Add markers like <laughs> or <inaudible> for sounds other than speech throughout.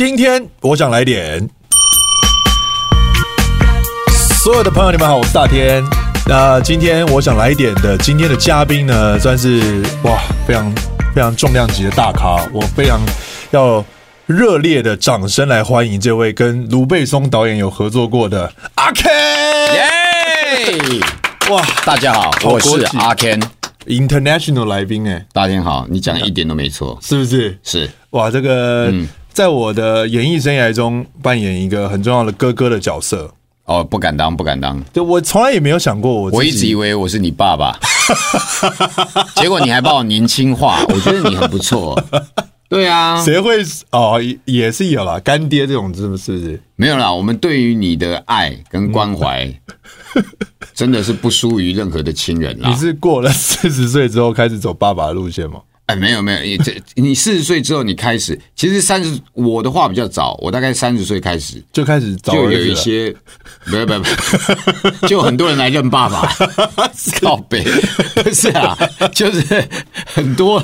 今天我想来点，所有的朋友，你们好，我是大天。那今天我想来点的，今天的嘉宾呢，算是哇，非常非常重量级的大咖，我非常要热烈的掌声来欢迎这位跟卢贝松导演有合作过的阿 Ken。耶！哇，大家好，我是阿 Ken，International 来宾哎，大天好，你讲的一点都没错，是不是？是哇，这个。嗯在我的演艺生涯中扮演一个很重要的哥哥的角色哦，不敢当，不敢当。对，我从来也没有想过我，我一直以为我是你爸爸，<laughs> 结果你还把我年轻化，我觉得你很不错。对啊，谁会哦？也是有啦，干爹这种是不是？没有啦，我们对于你的爱跟关怀，<laughs> 真的是不输于任何的亲人啦。你是过了四十岁之后开始走爸爸的路线吗？哎，没有没有，你这你四十岁之后你开始，其实三十我的话比较早，我大概三十岁开始就开始就有一些，没有没有，就很多人来认爸爸，<laughs> 靠北，不是啊，就是很多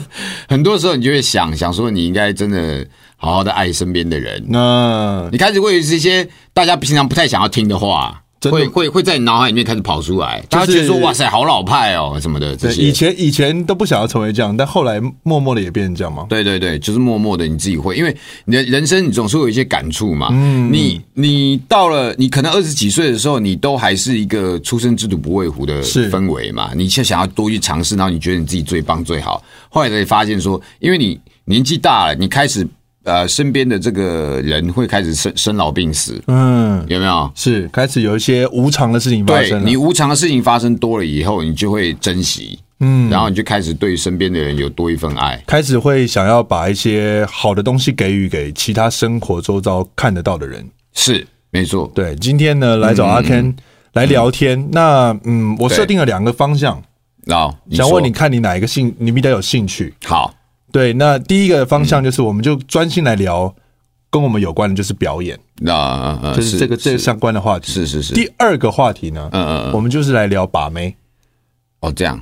很多时候你就会想想说，你应该真的好好的爱身边的人，那你开始会有一些大家平常不太想要听的话。会会会在你脑海里面开始跑出来，大家觉得说哇塞，好老派哦什么的。这些以前以前都不想要成为这样，但后来默默的也变成这样吗？对对对，就是默默的你自己会，因为你的人生你总是有一些感触嘛。嗯，你你到了你可能二十几岁的时候，你都还是一个初生之犊不畏虎的氛围嘛。你却想要多去尝试，然后你觉得你自己最棒最好，后来才发现说，因为你年纪大了，你开始。呃，身边的这个人会开始生生老病死，嗯，有没有？是开始有一些无常的事情发生。你无常的事情发生多了以后，你就会珍惜，嗯，然后你就开始对身边的人有多一份爱，开始会想要把一些好的东西给予给其他生活周遭看得到的人。是，没错。对，今天呢，来找阿 Ken 来聊天。嗯那嗯，我设定了两个方向，哦，想问你看你哪一个兴，你比较有兴趣？好。对，那第一个方向就是，我们就专心来聊跟我们有关的，就是表演，那啊，就是这个这个相关的话题。是是是。第二个话题呢，嗯嗯，我们就是来聊把妹。哦，这样，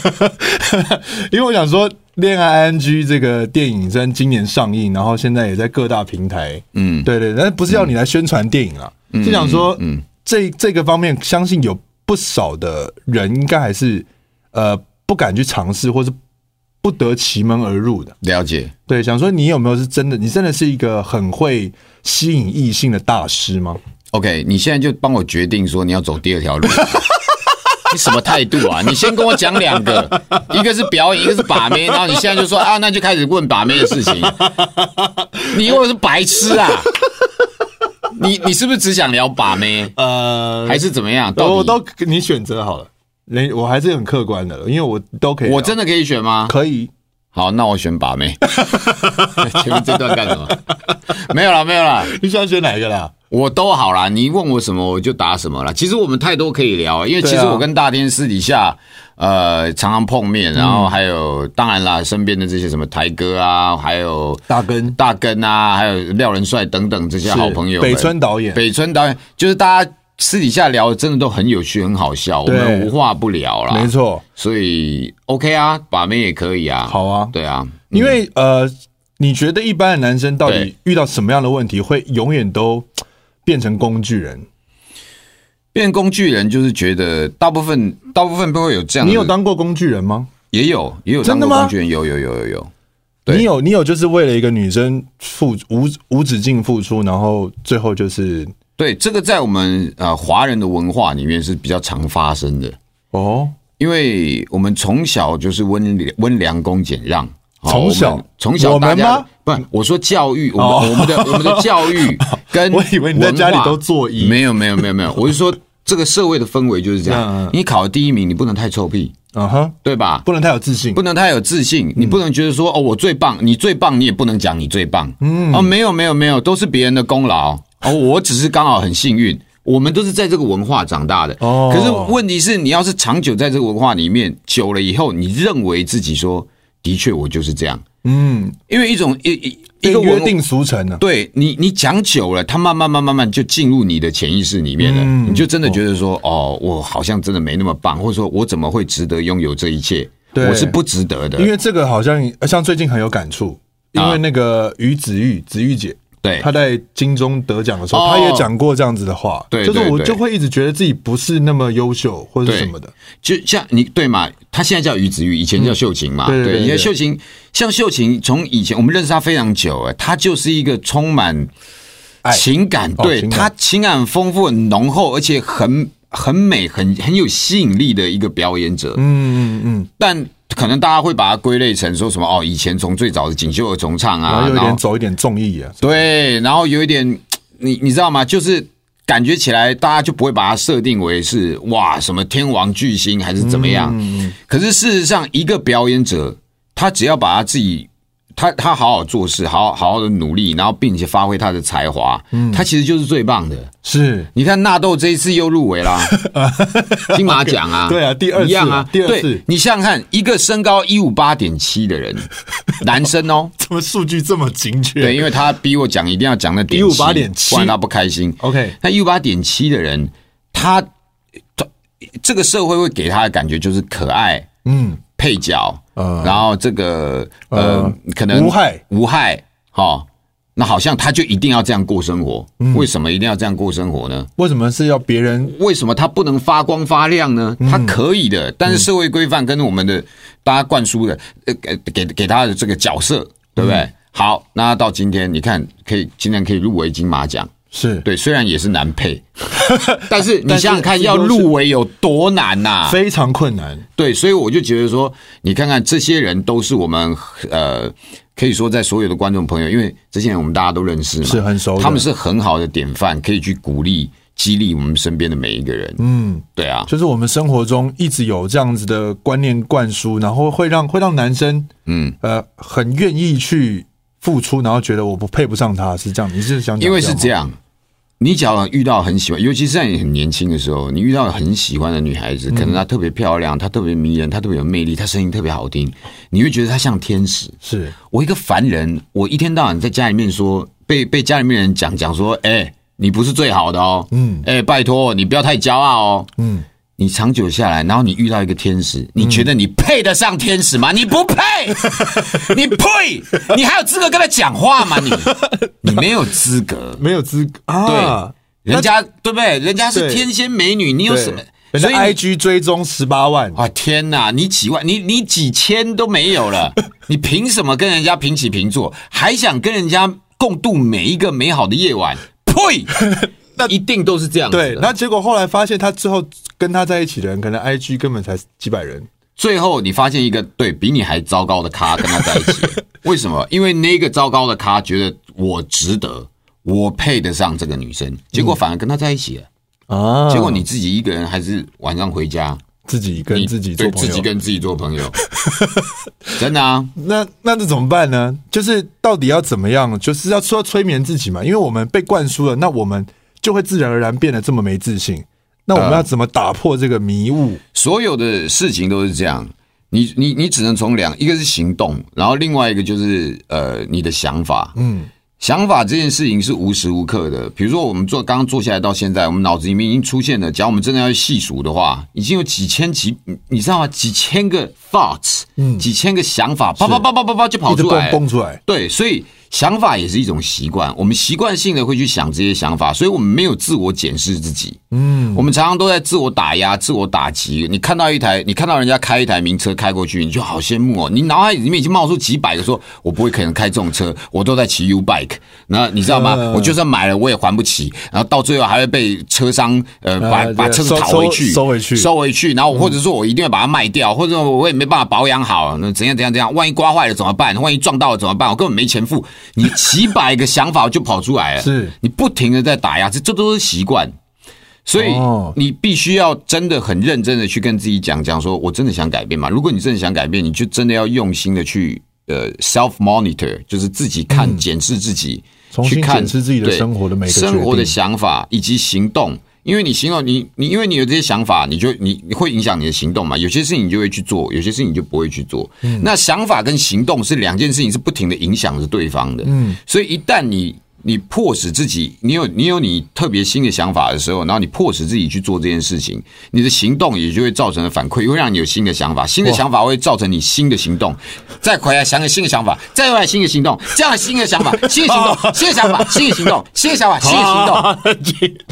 <laughs> 因为我想说，《恋爱 ING》这个电影虽然今年上映，然后现在也在各大平台，嗯，对对，但不是要你来宣传电影啊，就想说，嗯，这这个方面，相信有不少的人应该还是呃不敢去尝试，或是。不得其门而入的。了解，对，想说你有没有是真的？你真的是一个很会吸引异性的大师吗？OK，你现在就帮我决定说你要走第二条路，<laughs> 你什么态度啊？你先跟我讲两个，<laughs> 一个是表演，一个是把妹，然后你现在就说啊，那就开始问把妹的事情。你以为我是白痴啊？<laughs> 你你是不是只想聊把妹？呃，还是怎么样？都都你选择好了。我还是很客观的，因为我都可以。我真的可以选吗？可以。好，那我选把妹。<laughs> 前面这段干什么？<laughs> 没有了，没有了。你想选哪一个啦？我都好啦，你问我什么我就答什么啦。其实我们太多可以聊，因为其实我跟大天私底下呃常常碰面，然后还有当然啦，身边的这些什么台哥啊，还有大根大根啊，还有廖仁帅等等这些好朋友。北村导演，北村导演就是大家。私底下聊的真的都很有趣，很好笑，我们无话不聊啦。没错，所以 OK 啊，把妹也可以啊。好啊，对啊，因为呃，你觉得一般的男生到底遇到什么样的问题会永远都变成工具人？变工具人就是觉得大部分大部分都会有这样。你有当过工具人吗？也有，也有当过工具人，有有有有有。你有你有就是为了一个女生付无无止境付出，然后最后就是。对，这个在我们呃华人的文化里面是比较常发生的。哦，因为我们从小就是温温良恭俭让，从小从小大家不，我说教育，我们我们的我们的教育 <laughs> 跟我以为你在家里都做医，没有没有没有没有，<laughs> 我是说这个社会的氛围就是这样，你考第一名，你不能太臭屁，嗯哼，对吧？不能太有自信，不能太有自信，你不能觉得说哦我最棒，你最棒，你也不能讲你最棒，嗯。哦没有没有没有，都是别人的功劳。哦，我只是刚好很幸运，我们都是在这个文化长大的。哦，可是问题是，你要是长久在这个文化里面久了以后，你认为自己说，的确我就是这样。嗯，因为一种一一一个约定俗成的，对你，你讲久了，它慢慢慢慢慢就进入你的潜意识里面了。嗯你就真的觉得说，哦，我好像真的没那么棒，或者说我怎么会值得拥有这一切？我是不值得的。因为这个好像像最近很有感触，因为那个于子玉子玉姐。对，他在金钟得奖的时候，他也讲过这样子的话，对，就是我就会一直觉得自己不是那么优秀或者什么的，就像你对嘛，他现在叫于子玉，以前叫秀琴嘛，对，以前秀琴像秀琴，从以前我们认识他非常久，哎，他就是一个充满情感，对他情感丰富、很浓厚，而且很很美、很很有吸引力的一个表演者，嗯嗯嗯，但。可能大家会把它归类成说什么哦？以前从最早的锦绣儿重唱啊，然后有点走一点综艺啊，对，然后有一点你你知道吗？就是感觉起来大家就不会把它设定为是哇什么天王巨星还是怎么样？嗯，可是事实上，一个表演者他只要把他自己。他他好好做事，好好好的努力，然后并且发挥他的才华，嗯，他其实就是最棒的。是，你看纳豆这一次又入围啦，<laughs> 金马奖啊，对啊，第二次一样啊，第二次。对，你想想看，一个身高一五八点七的人，<laughs> 男生哦，怎么数据这么精确？对，因为他逼我讲，一定要讲那点一五八点七，不然他不开心。OK，那一五八点七的人，他这个社会会给他的感觉就是可爱，嗯。配角，呃，然后这个呃，可能无害无害，哈，那好像他就一定要这样过生活。为什么一定要这样过生活呢？为什么是要别人？为什么他不能发光发亮呢？他可以的，但是社会规范跟我们的大家灌输的，呃，给给给他的这个角色，对不对？好，那到今天你看，可以今天可以入围金马奖。是对，虽然也是难配，<laughs> 但是你想想看，要入围有多难呐？非常困难。对，所以我就觉得说，你看看这些人都是我们呃，可以说在所有的观众朋友，因为这些人我们大家都认识嘛，是很熟，他们是很好的典范，可以去鼓励、激励我们身边的每一个人。嗯，对啊，就是我们生活中一直有这样子的观念灌输，然后会让会让男生嗯呃很愿意去。付出，然后觉得我不配不上他，是这样？你是想因为是这样，你只要遇到很喜欢，尤其是在你很年轻的时候，你遇到很喜欢的女孩子，可能她特别漂亮，她特别迷人，她特别有魅力，她声音特别好听，你会觉得她像天使。是我一个凡人，我一天到晚在家里面说，被被家里面人讲讲说，哎，你不是最好的哦，嗯，哎，拜托你不要太骄傲哦，嗯。你长久下来，然后你遇到一个天使，你觉得你配得上天使吗？<laughs> 你不配，你配！你还有资格跟他讲话吗？你 <laughs> 你没有资格，没有资格啊！对，人家对不对？人家是天仙美女，你有什么？所以 IG 追踪十八万，啊天哪！你几万？你你几千都没有了，<laughs> 你凭什么跟人家平起平坐？还想跟人家共度每一个美好的夜晚？呸！那一定都是这样。对，那结果后来发现，他最后跟他在一起的人，可能 IG 根本才几百人。最后你发现一个对比你还糟糕的咖跟他在一起，<laughs> 为什么？因为那个糟糕的咖觉得我值得，我配得上这个女生，结果反而跟他在一起了。啊！结果你自己一个人还是晚上回家，自己跟自己做朋友，自己跟自己做朋友。<laughs> 真的啊？那那这怎么办呢？就是到底要怎么样？就是要说催眠自己嘛，因为我们被灌输了，那我们。就会自然而然变得这么没自信。那我们要怎么打破这个迷雾？所有的事情都是这样，你你你只能从两，一个是行动，然后另外一个就是呃你的想法。嗯，想法这件事情是无时无刻的。比如说我们做刚刚坐下来到现在，我们脑子里面已经出现了，假如我们真的要细数的话，已经有几千几，你知道吗？几千个 thoughts，嗯，几千个想法，啪啪啪啪啪啪就跑出来，蹦出来。对，所以。想法也是一种习惯，我们习惯性的会去想这些想法，所以我们没有自我检视自己。嗯，我们常常都在自我打压、自我打击。你看到一台，你看到人家开一台名车开过去，你就好羡慕哦。你脑海里面已经冒出几百个说，我不会可能开这种车，我都在骑 U bike。那你知道吗？我就算买了，我也还不起。然后到最后还会被车商呃把把车子讨回去，收回去，收回去。然后或者说我一定要把它卖掉，或者说我也没办法保养好，那怎样怎样怎样？万一刮坏了怎么办？万一撞到了怎么办？我根本没钱付。你几百个想法就跑出来了，是。你不停的在打压，这这都是习惯，所以你必须要真的很认真的去跟自己讲讲，说我真的想改变吗？如果你真的想改变，你就真的要用心的去呃 self monitor，就是自己看检视自己，去看检视自己的生活的每个生活的想法以及行动。因为你行动，你你因为你有这些想法，你就你你会影响你的行动嘛？有些事情你就会去做，有些事情你就不会去做。嗯，那想法跟行动是两件事情，是不停的影响着对方的。嗯，所以一旦你你迫使自己，你有你有你特别新的想法的时候，然后你迫使自己去做这件事情，你的行动也就会造成的反馈，会让你有新的想法，新的想法会造成你新的行动，再回来想个新的想法，再回来新的行动，这样 <laughs> 新的想法，新的行动，新的想法，新的行动，新的想法，新的行动，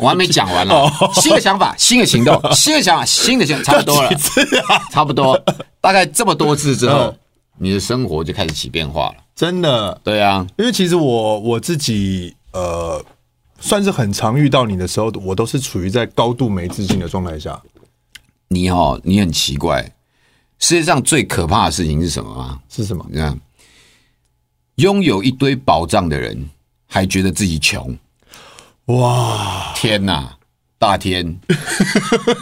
我还没讲完呢，新的想法，新的行动，新的想法，新的行动，差不多了，<laughs> 差不多，大概这么多次之后，你的生活就开始起变化了。真的，对啊，因为其实我我自己呃，算是很常遇到你的时候，我都是处于在高度没自信的状态下。你哦，你很奇怪，世界上最可怕的事情是什么吗？是什么？你看，拥有一堆宝藏的人还觉得自己穷，哇！天哪，大天，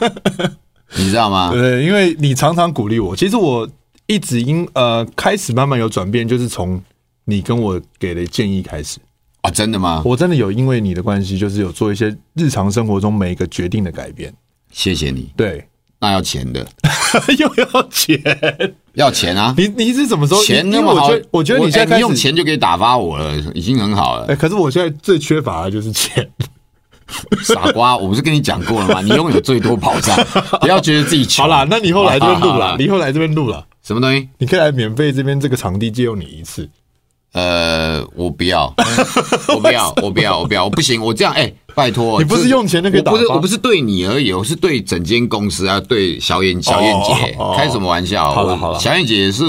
<laughs> 你知道吗？对，因为你常常鼓励我，其实我。一直因呃开始慢慢有转变，就是从你跟我给的建议开始啊，真的吗？我真的有因为你的关系，就是有做一些日常生活中每一个决定的改变。谢谢你。对，那要钱的，<laughs> 又要钱，要钱啊！你你是怎么说？钱那么好，我，我觉得你现在开始、欸、用钱就可以打发我了，已经很好了。哎、欸，可是我现在最缺乏的就是钱。<laughs> 傻瓜，我不是跟你讲过了吗？你拥有最多宝藏，<laughs> 不要觉得自己穷。好啦，那你后来这边录了，你后来这边录了。什么东西？你可以来免费这边这个场地借用你一次。呃，我不要，<laughs> 我不要，我不要，我不要，我不行，我这样，哎、欸，拜托，你不是用钱就可以打？不是，我不是对你而已，我是对整间公司啊，对小燕小燕姐，开什么玩笑？好了好了，小燕姐是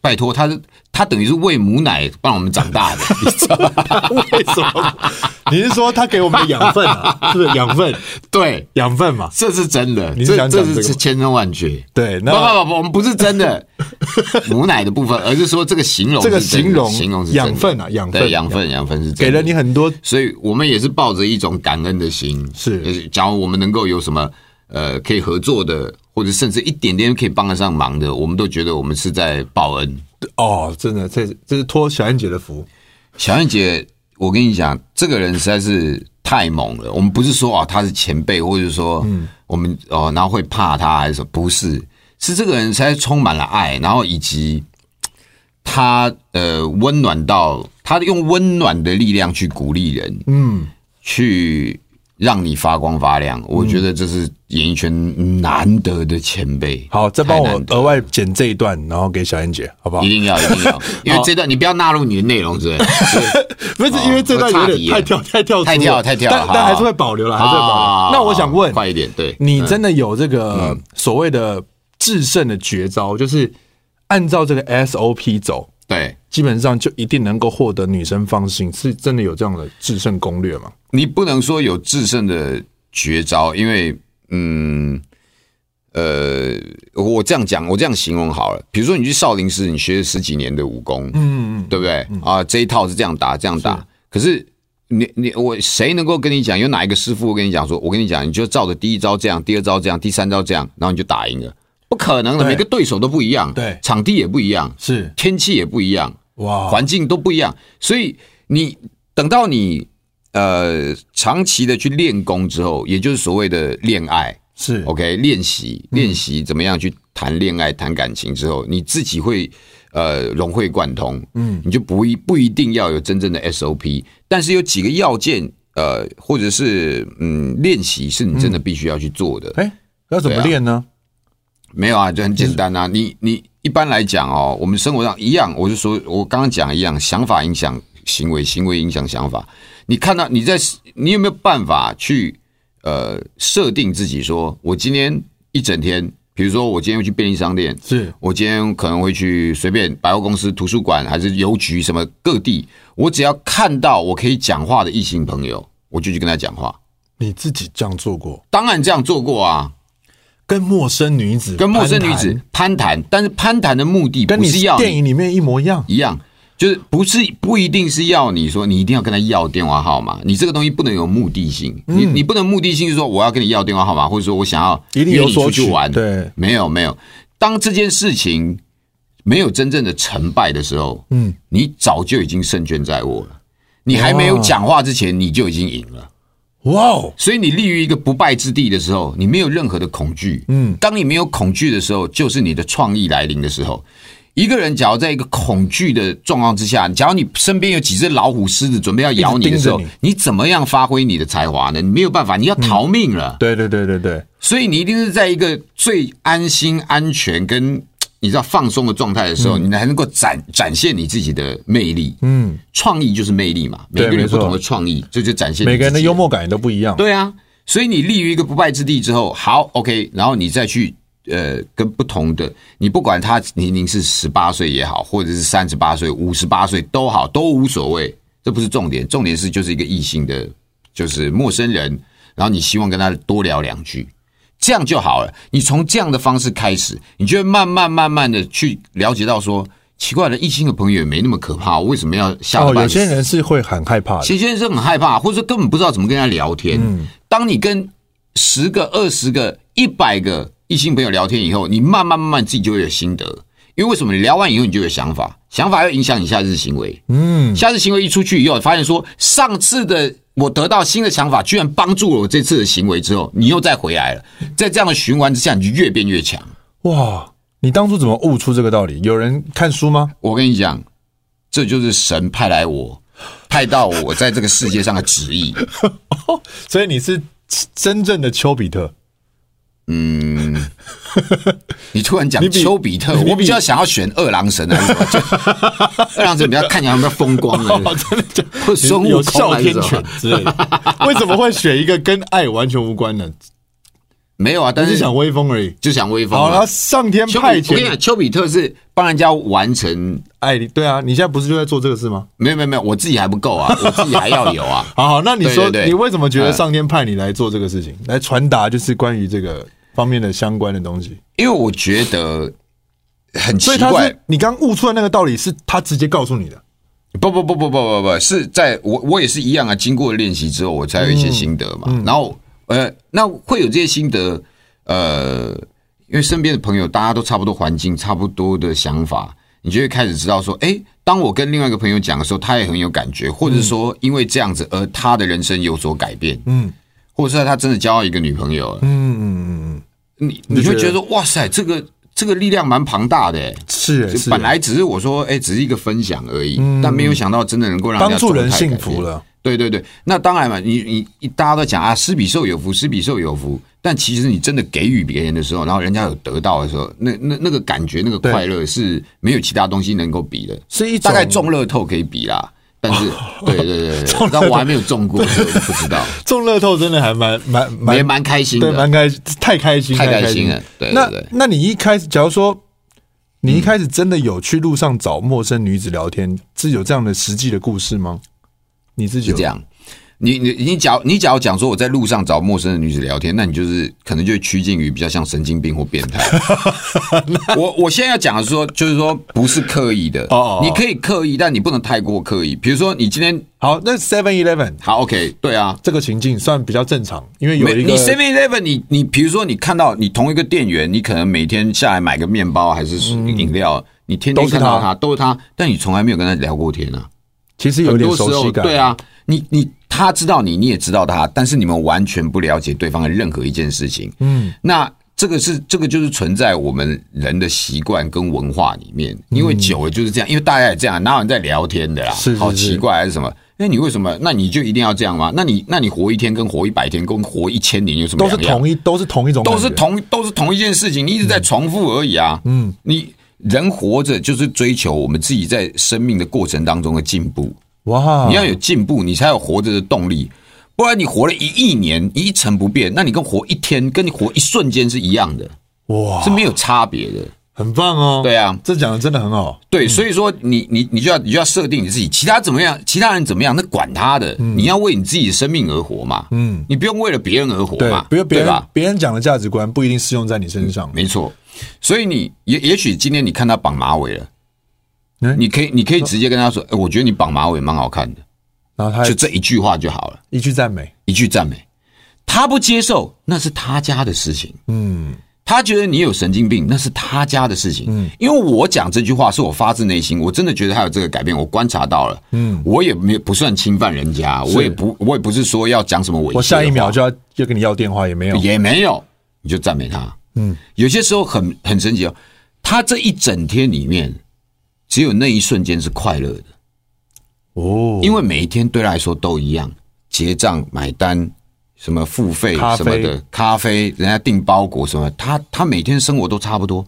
拜托，他是。他等于是喂母奶帮我们长大的，<laughs> 你知道吗？为什么？你是说他给我们养分啊？<laughs> 是不是养分？对，养分嘛，这是真的。你这，这是千真万确。对，那不不不，我们不是真的 <laughs> 母奶的部分，而是说这个形容，这个形容形容是养分啊，养分，养分，养分是给了你很多，所以我们也是抱着一种感恩的心。是，假如我们能够有什么呃可以合作的，或者甚至一点点可以帮得上忙的，我们都觉得我们是在报恩。哦，真的，这这是托小燕姐的福。小燕姐，我跟你讲，这个人实在是太猛了。我们不是说啊，他是前辈，或者说，嗯，我们哦，然后会怕他还是什么？不是，是这个人实在充满了爱，然后以及他呃，温暖到他用温暖的力量去鼓励人，嗯，去。让你发光发亮，我觉得这是演艺圈难得的前辈。好，再帮我额外剪这一段，然后给小燕姐，好不好？一定要，一定要，<laughs> 因为这段你不要纳入你的内容，是不是？<laughs> 不是，因为这段有点太跳，太跳，太跳，太跳，但但还是会保留了，还是会保留。那我想问，快一点，对，你真的有这个所谓的制胜的绝招，就是按照这个 SOP 走，对，基本上就一定能够获得女生芳心，是真的有这样的制胜攻略吗？你不能说有制胜的绝招，因为，嗯，呃，我这样讲，我这样形容好了。比如说，你去少林寺，你学了十几年的武功，嗯嗯，对不对？啊，这一套是这样打，这样打。可是，你你我谁能够跟你讲？有哪一个师傅跟你讲说，我跟你讲，你就照着第一招这样，第二招这样，第三招这样，然后你就打赢了？不可能的，每个对手都不一样，对，场地也不一样，是。天气也不一样，哇，环境都不一样，所以你等到你。呃，长期的去练功之后，也就是所谓的恋爱，是。OK 练习练习怎么样去谈恋爱、谈感情之后，你自己会呃融会贯通，嗯，你就不一不一定要有真正的 SOP，但是有几个要件，呃，或者是嗯练习是你真的必须要去做的。哎，要怎么练呢？没有啊，就很简单啊。你你一般来讲哦，我们生活上一样，我就说我刚刚讲一样，想法影响行为，行为影响想法。你看到你在，你有没有办法去呃设定自己说，我今天一整天，比如说我今天会去便利商店，是我今天可能会去随便百货公司、图书馆还是邮局什么各地，我只要看到我可以讲话的异性朋友，我就去跟他讲话。你自己这样做过？当然这样做过啊，跟陌生女子跟陌生女子攀谈，但是攀谈的目的不是要电影里面一模一样。一样。就是不是不一定是要你说你一定要跟他要电话号码，你这个东西不能有目的性，你你不能目的性是说我要跟你要电话号码，或者说我想要约你出去玩，对，没有没有。当这件事情没有真正的成败的时候，嗯，你早就已经胜券在握了。你还没有讲话之前，你就已经赢了。哇哦！所以你立于一个不败之地的时候，你没有任何的恐惧。嗯，当你没有恐惧的时候，就是你的创意来临的时候。一个人，假如在一个恐惧的状况之下，假如你身边有几只老虎、狮子准备要咬你的时候，你，你怎么样发挥你的才华呢？你没有办法，你要逃命了。嗯、对对对对对，所以你一定是在一个最安心、安全跟你知道放松的状态的时候，嗯、你才能够展展现你自己的魅力。嗯，创意就是魅力嘛，每个人不同的创意，这就展现每个人的幽默感也都不一样。对啊，所以你立于一个不败之地之后，好，OK，然后你再去。呃，跟不同的，你不管他年龄是十八岁也好，或者是三十八岁、五十八岁都好，都无所谓，这不是重点，重点是就是一个异性的，就是陌生人，然后你希望跟他多聊两句，这样就好了。你从这样的方式开始，你就会慢慢慢慢的去了解到说，奇怪的异性的朋友也没那么可怕，我为什么要吓？哦，有些人是会很害怕的，有些人是很害怕，或者说根本不知道怎么跟他聊天。嗯，当你跟十个、二十个、一百个。异性朋友聊天以后，你慢慢慢慢自己就会有心得，因为为什么？你聊完以后，你就有想法，想法要影响你下次行为。嗯，下次行为一出去以后，发现说上次的我得到新的想法，居然帮助了我这次的行为之后，你又再回来了，在这样的循环之下，你就越变越强。哇，你当初怎么悟出这个道理？有人看书吗？我跟你讲，这就是神派来我，派到我在这个世界上的旨意。<laughs> 所以你是真正的丘比特。嗯，<laughs> 你突然讲丘比特，比我比较想要选二郎神还是什么？<laughs> 二郎神比较看起来比较风光的，真的就或孙悟空有哮天犬之类的。<laughs> 为什么会选一个跟爱完全无关的？没有啊，但是想威风而已，就想威风。好了，上天派遣。我跟你讲，丘比特是帮人家完成爱。对啊，你现在不是就在做这个事吗？没有没有没有，我自己还不够啊，<laughs> 我自己还要有啊。好好，那你说，你为什么觉得上天派你来做这个事情，来传达就是关于这个？方面的相关的东西，因为我觉得很奇怪。所以他是你刚悟出来那个道理，是他直接告诉你的？不不不不不不不，是在我我也是一样啊。经过练习之后，我才有一些心得嘛。然后呃，那会有这些心得，呃，因为身边的朋友大家都差不多环境，差不多的想法，你就会开始知道说，哎，当我跟另外一个朋友讲的时候，他也很有感觉，或者是说因为这样子而他的人生有所改变，嗯。或者是他真的交到一个女朋友了，嗯嗯嗯嗯，你你会觉得说哇塞，这个这个力量蛮庞大的，是，是本来只是我说哎，只是一个分享而已，但没有想到真的能够让帮助人幸福了。对对对，那当然嘛，你你大家都讲啊，施比受有福，施比受有福。但其实你真的给予别人的时候，然后人家有得到的时候，那那那个感觉，那个快乐是没有其他东西能够比的，所以大概中乐透可以比啦。但是，对对对对，但 <laughs> 我还没有中过，<laughs> 所以不知道。中乐透真的还蛮蛮蛮也蛮开心的，蛮开心太开心，太开心了。对，那那你一开始，假如说你一开始真的有去路上找陌生女子聊天，是有这样的实际的故事吗？你自己有这样？你你你假如你假如讲说我在路上找陌生的女子聊天，那你就是可能就会趋近于比较像神经病或变态。<laughs> 我我现在要讲的是说，就是说不是刻意的哦，你可以刻意，但你不能太过刻意。比如说你今天好，那 Seven Eleven 好 OK，对啊，这个情境算比较正常，因为有一个你 Seven Eleven，你你比如说你看到你同一个店员，你可能每天下来买个面包还是饮料，嗯、你天天看到他都是他，但你从来没有跟他聊过天啊。其实有点熟悉感，对啊，你你。他知道你，你也知道他，但是你们完全不了解对方的任何一件事情。嗯，那这个是这个就是存在我们人的习惯跟文化里面，因为久了就是这样，因为大家也这样，哪有人在聊天的啦？是，是，是，好奇怪还是什么？那你为什么？那你就一定要这样吗？那你那你活一天跟活一百天跟活一千年有什么？都是同一都是同一种，都是同都是同一件事情，你一直在重复而已啊。嗯，你人活着就是追求我们自己在生命的过程当中的进步。哇！你要有进步，你才有活着的动力。不然你活了一亿年一成不变，那你跟活一天，跟你活一瞬间是一样的。哇，是没有差别的，很棒哦。对啊，这讲的真的很好。对，所以说你你你就要你就要设定你自己，其他怎么样，其他人怎么样，那管他的。你要为你自己的生命而活嘛。嗯，你不用为了别人而活嘛。不要，别人别人讲的价值观不一定适用在你身上。没错，所以你也也许今天你看他绑马尾了。你可以，你可以直接跟他说：“哎，我觉得你绑马尾蛮好看的。”然后他就这一句话就好了，一句赞美，一句赞美。他不接受，那是他家的事情。嗯，他觉得你有神经病，那是他家的事情。嗯，因为我讲这句话是我发自内心，我真的觉得他有这个改变，我观察到了。嗯，我也没不算侵犯人家，我也不，我也不是说要讲什么猥亵。我下一秒就要要跟你要电话，也没有，也没有，你就赞美他。嗯，有些时候很很神奇哦。他这一整天里面，只有那一瞬间是快乐的。哦，因为每一天对他来说都一样，结账、买单、什么付费什么的，咖啡，人家订包裹什么，他他每天生活都差不多。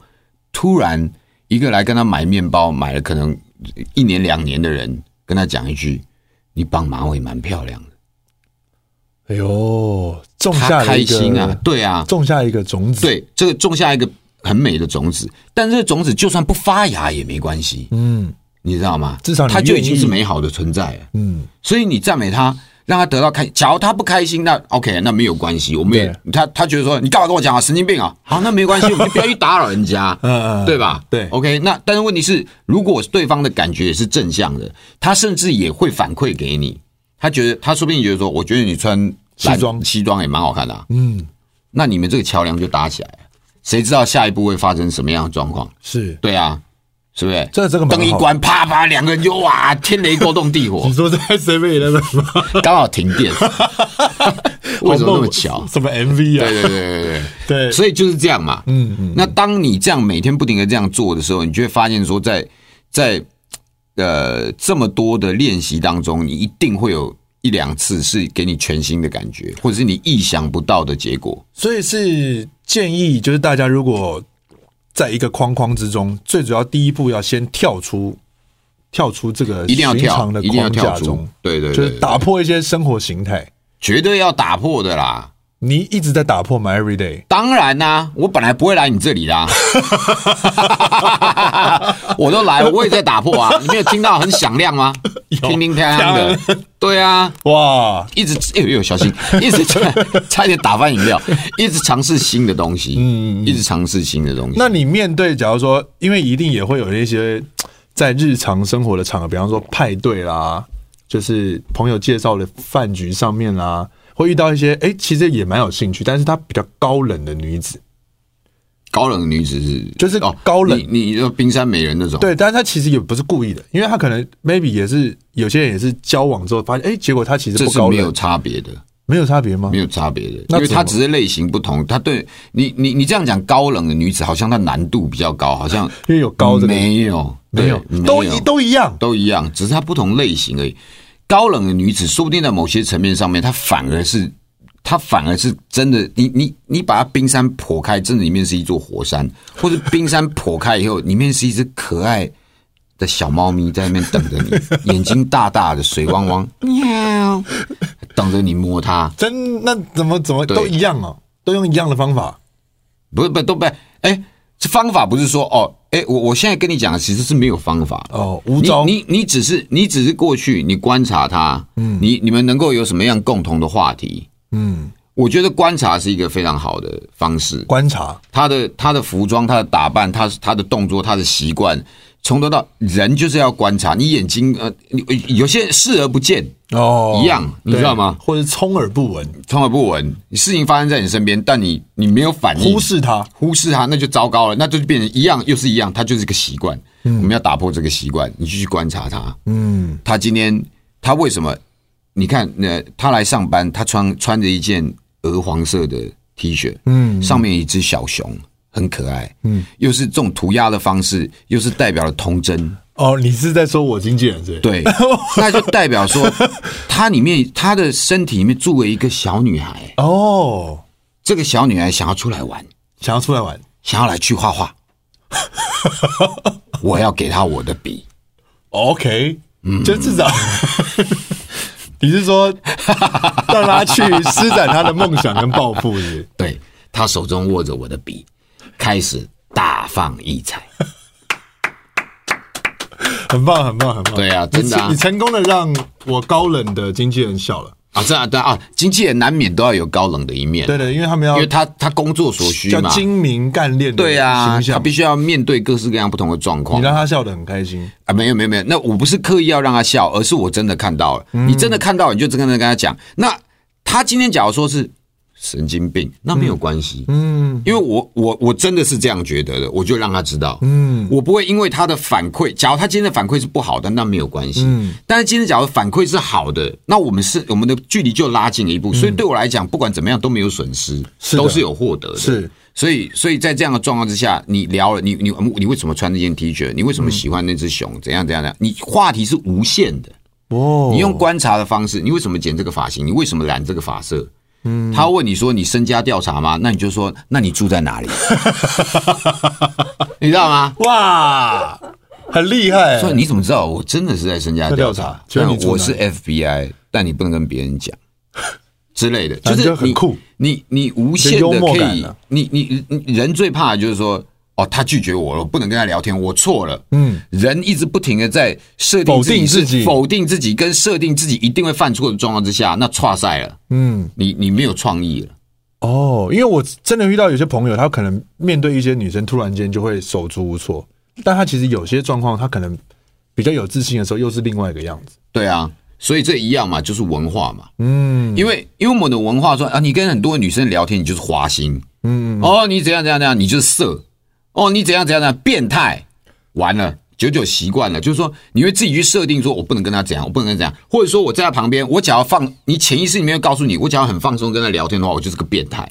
突然一个来跟他买面包，买了可能一年两年的人，跟他讲一句：“你绑马尾蛮漂亮的。”哎呦，种下开心啊！对啊，种下一个种子，对，这个种下一个很美的种子。但这个种子就算不发芽也没关系，嗯。你知道吗？至少它就已经是美好的存在了。嗯，所以你赞美他，让他得到开。假如他不开心，那 OK，那没有关系。我们也他他觉得说，你干嘛跟我讲啊？神经病啊！好，那没关系，我们就不要去打扰人家。<laughs> 嗯嗯，对吧？对，OK。那但是问题是，如果对方的感觉也是正向的，他甚至也会反馈给你。他觉得他说不定觉得说，我觉得你穿西装西装也蛮好看的。嗯，那你们这个桥梁就搭起来了。谁知道下一步会发生什么样的状况？是对啊。是不是？这这个灯一关，啪啪，两个人就哇，天雷勾动地火。<laughs> 你说在 Seven Eleven 吗？<laughs> 刚好停电，<laughs> 为什么那么巧？什么 MV 啊？对对对对对对，所以就是这样嘛。嗯嗯。那当你这样每天不停的这样做的时候，你就会发现说在，在在呃这么多的练习当中，你一定会有一两次是给你全新的感觉，或者是你意想不到的结果。所以是建议，就是大家如果。在一个框框之中，最主要第一步要先跳出，跳出这个寻常的框架中，对对，就是打破一些生活形态，绝对要打破的啦。你一直在打破 my every day，当然啦、啊，我本来不会来你这里啦，<laughs> 我都来，我也在打破啊。你没有听到很响亮吗？乒乒乓乓的，对啊，哇，一直哎呦小心，一直在 <laughs> 差点打翻饮料，一直尝试新的东西，嗯，一直尝试新的东西。那你面对，假如说，因为一定也会有一些在日常生活的场合，比方说派对啦，就是朋友介绍的饭局上面啦。会遇到一些哎、欸，其实也蛮有兴趣，但是她比较高冷的女子。高冷的女子是就是高冷，哦、你你说冰山美人那种。对，但是她其实也不是故意的，因为她可能 maybe 也是有些人也是交往之后发现，哎、欸，结果她其实不高冷，这是没有差别的，没有差别吗？没有差别的，因为她只是类型不同。她对你你你这样讲高冷的女子，好像她难度比较高，好像因为有高的没有没有都一都一样都一样，只是她不同类型而已。高冷的女子，说不定在某些层面上面，她反而是，她反而是真的。你你你把它冰山剖开，真的里面是一座火山，或者冰山剖开以后，里面是一只可爱的小猫咪在那边等着你，眼睛大大的，水汪汪，喵，等着你摸它。真那怎么怎么都一样哦，都用一样的方法，不是不是都不哎。方法不是说哦，哎，我我现在跟你讲其实是没有方法哦，无招。你你，你只是你只是过去你观察他，嗯，你你们能够有什么样共同的话题？嗯，我觉得观察是一个非常好的方式。观察他的他的服装、他的打扮、他他的动作、他的习惯。从头到人就是要观察，你眼睛呃，有些视而不见哦，一样，你知道吗？或者充耳不闻，充耳不闻，事情发生在你身边，但你你没有反应，忽视它，忽视它，那就糟糕了，那就变成一样又是一样，它就是一个习惯。嗯，我们要打破这个习惯，你继续观察它。嗯，他今天他为什么？你看，那他来上班，他穿穿着一件鹅黄色的 T 恤，嗯，上面一只小熊。很可爱，嗯，又是这种涂鸦的方式，又是代表了童真。哦，你是在说我经纪人是？对，<laughs> 那就代表说，他里面他的身体里面住了一个小女孩。哦，这个小女孩想要出来玩，想要出来玩，想要来去画画。<laughs> 我要给她我的笔。OK，嗯，就至少，<laughs> 你是说让她去施展她的梦想跟抱负？是？对，她手中握着我的笔。开始大放异彩，<laughs> 很棒，很棒，很棒！对啊，真的、啊你，你成功的让我高冷的经纪人笑了啊！这样对啊，经纪人难免都要有高冷的一面，对的，因为他们要，因为他他工作所需嘛，精明干练，对啊，他必须要面对各式各样不同的状况。你让他笑得很开心啊？没有，没有，没有，那我不是刻意要让他笑，而是我真的看到了。嗯、你真的看到，你就真的跟他讲。那他今天假如说是神经病，那没有关系。嗯，因为我我我真的是这样觉得的，我就让他知道。嗯，我不会因为他的反馈，假如他今天的反馈是不好的，那没有关系。嗯，但是今天假如反馈是好的，那我们是我们的距离就拉近了一步。所以对我来讲，不管怎么样都没有损失，都是有获得的。是，所以所以在这样的状况之下，你聊了，你你你为什么穿那件 T 恤？你为什么喜欢那只熊？怎样怎样怎样？你话题是无限的。哦，你用观察的方式，你为什么剪这个发型？你为什么染这个发色？嗯，他问你说你身家调查吗？那你就说，那你住在哪里？<laughs> 你知道吗？哇，很厉害！所以你怎么知道我真的是在身家调查？就我是 FBI，但你不能跟别人讲 <laughs> 之类的，就是很酷。你你无限的可以，你你你人最怕的就是说。哦，他拒绝我了，我不能跟他聊天，我错了。嗯，人一直不停的在设定否定，自己否定自己，跟设定自己一定会犯错的状况之下，那错赛了。嗯，你你没有创意了。哦，因为我真的遇到有些朋友，他可能面对一些女生，突然间就会手足无措。但他其实有些状况，他可能比较有自信的时候，又是另外一个样子。对啊，所以这一样嘛，就是文化嘛。嗯，因为因为我们的文化说啊，你跟很多女生聊天，你就是花心。嗯，哦，你怎样怎样怎样，你就是色。哦，你怎样怎样的？变态，完了，久久习惯了，就是说你会自己去设定，说我不能跟他怎样，我不能跟他怎样，或者说我在他旁边，我只要放，你潜意识里面会告诉你，我只要很放松跟他聊天的话，我就是个变态；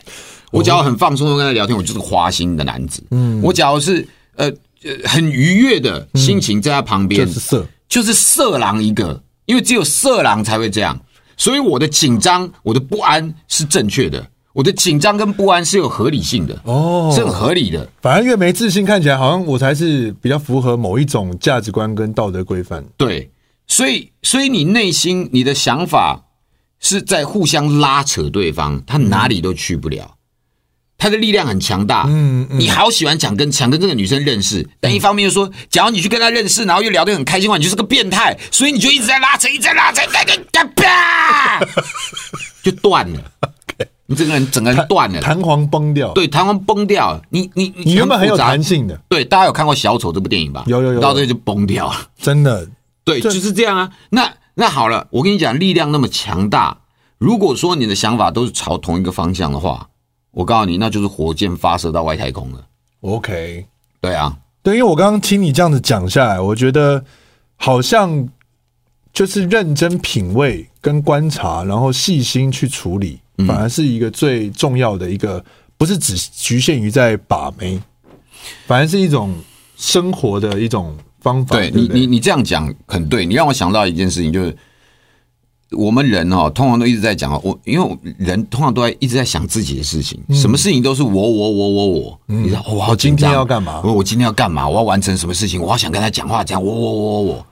我只要很放松跟他聊天，我就是个花心的男子。嗯，我假如是呃呃很愉悦的心情在他旁边，就是色，就是色狼一个，因为只有色狼才会这样，所以我的紧张，我的不安是正确的。我的紧张跟不安是有合理性的哦，是很合理的。反而越没自信，看起来好像我才是比较符合某一种价值观跟道德规范。对，所以所以你内心你的想法是在互相拉扯对方，他哪里都去不了。他的力量很强大，嗯，你好喜欢讲跟想跟这个女生认识，但一方面又说，假如你去跟她认识，然后又聊得很开心的话，你就是个变态，所以你就一直在拉扯，一直在拉扯，嘎嘎嘎，啪，<laughs> 就断了。你这个人整个人断了，弹簧崩掉。对，弹簧崩掉。你你你原本很有弹性的。对，大家有看过《小丑》这部电影吧？有有有，到这就崩掉了。真的，对，就是这样啊。那那好了，我跟你讲，力量那么强大，如果说你的想法都是朝同一个方向的话，我告诉你，那就是火箭发射到外太空了。OK，对啊，对，因为我刚刚听你这样子讲下来，我觉得好像就是认真品味跟观察，然后细心去处理。反而是一个最重要的一个，不是只局限于在把妹，反而是一种生活的一种方法。对，你，你你这样讲很对。你让我想到一件事情，就是我们人哦，通常都一直在讲我，因为人通常都在一直在想自己的事情，嗯、什么事情都是我我我我我。嗯、你知道，我好，今天要干嘛？我我今天要干嘛？我要完成什么事情？我要想跟他讲话，讲我我我我。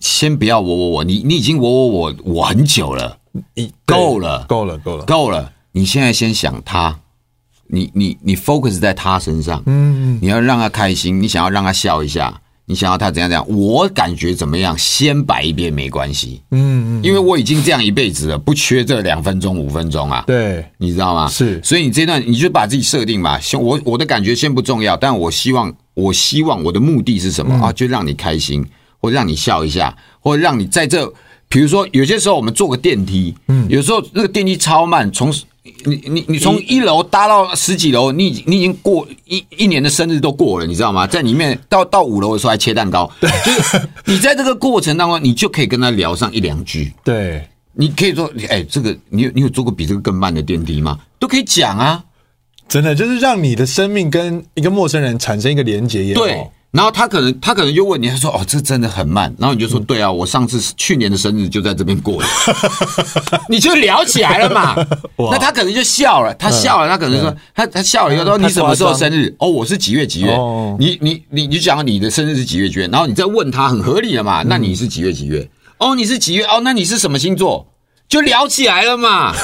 先不要我我我，你你已经我我我我很久了。你够了，够了，够了，够了！你现在先想他，你你你 focus 在他身上，嗯，你要让他开心，你想要让他笑一下，你想要他怎样怎样，我感觉怎么样？先摆一边没关系，嗯，因为我已经这样一辈子了，不缺这两分钟五分钟啊，对，你知道吗？是，所以你这段你就把自己设定吧，先我我的感觉先不重要，但我希望我希望我的目的是什么啊？就让你开心，或让你笑一下，或让你在这。比如说，有些时候我们坐个电梯，嗯，有时候那个电梯超慢，从你你你从一楼搭到十几楼，你你已经过一一年的生日都过了，你知道吗？在里面到到五楼的时候还切蛋糕，对，<laughs> 就是你在这个过程当中，你就可以跟他聊上一两句，对，你可以说，哎，这个你有你有坐过比这个更慢的电梯吗？都可以讲啊，真的就是让你的生命跟一个陌生人产生一个连接也好，对。然后他可能他可能就问你，他说：“哦，这真的很慢。”然后你就说：“对啊，我上次去年的生日就在这边过了。<laughs> ”你就聊起来了嘛。<laughs> 那他可能就笑了，他笑了，他可能说：“他他笑了以后说，你什么时候生日？哦，我是几月几月？你你你你讲你的生日是几月几月？然后你再问他，很合理的嘛。那你是几月几月？哦，你是几月？哦，那你是什么星座？就聊起来了嘛。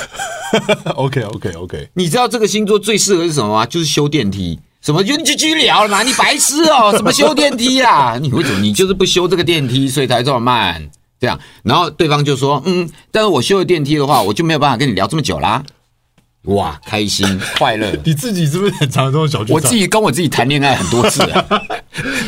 <laughs> OK OK OK，你知道这个星座最适合是什么吗？就是修电梯。什么就就继续聊了嘛？你白痴哦！<laughs> 什么修电梯啊？<laughs> 你为什么你就是不修这个电梯，所以才这么慢？这样，然后对方就说：“嗯，但是我修了电梯的话，我就没有办法跟你聊这么久啦。”哇，开心 <laughs> 快乐！你自己是不是很常这种小剧场？我自己跟我自己谈恋爱很多次啊。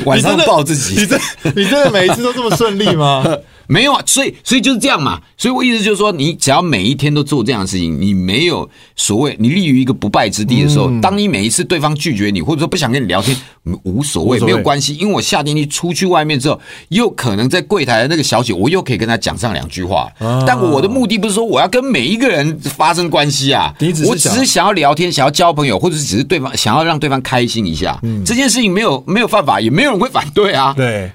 晚上抱自己，你真你真的每一次都这么顺利吗？没有啊，所以所以就是这样嘛。所以我意思就是说，你只要每一天都做这样的事情，你没有所谓你立于一个不败之地的时候，嗯、当你每一次对方拒绝你，或者说不想跟你聊天，无所谓，没有关系，因为我下电梯出去外面之后，又可能在柜台的那个小姐，我又可以跟她讲上两句话。啊、但我的目的不是说我要跟每一个人发生关系啊，只我只是想要聊天，想要交朋友，或者是只是对方想要让对方开心一下。嗯、这件事情没有没有犯法，也没有人会反对啊。对。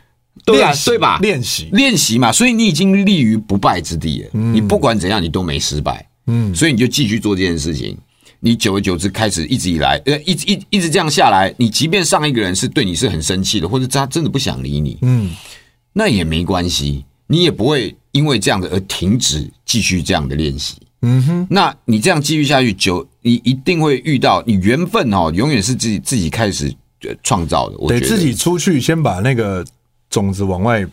对啊，对吧？练习练习嘛，所以你已经立于不败之地了。嗯、你不管怎样，你都没失败。嗯，所以你就继续做这件事情。你久而久之，开始一直以来，呃，一直一一直这样下来，你即便上一个人是对你是很生气的，或者他真的不想理你，嗯，那也没关系，你也不会因为这样的而停止继续这样的练习。嗯哼，那你这样继续下去，久你一定会遇到你缘分哦，永远是自己自己开始创造的。我觉得得自己出去先把那个。种子往外，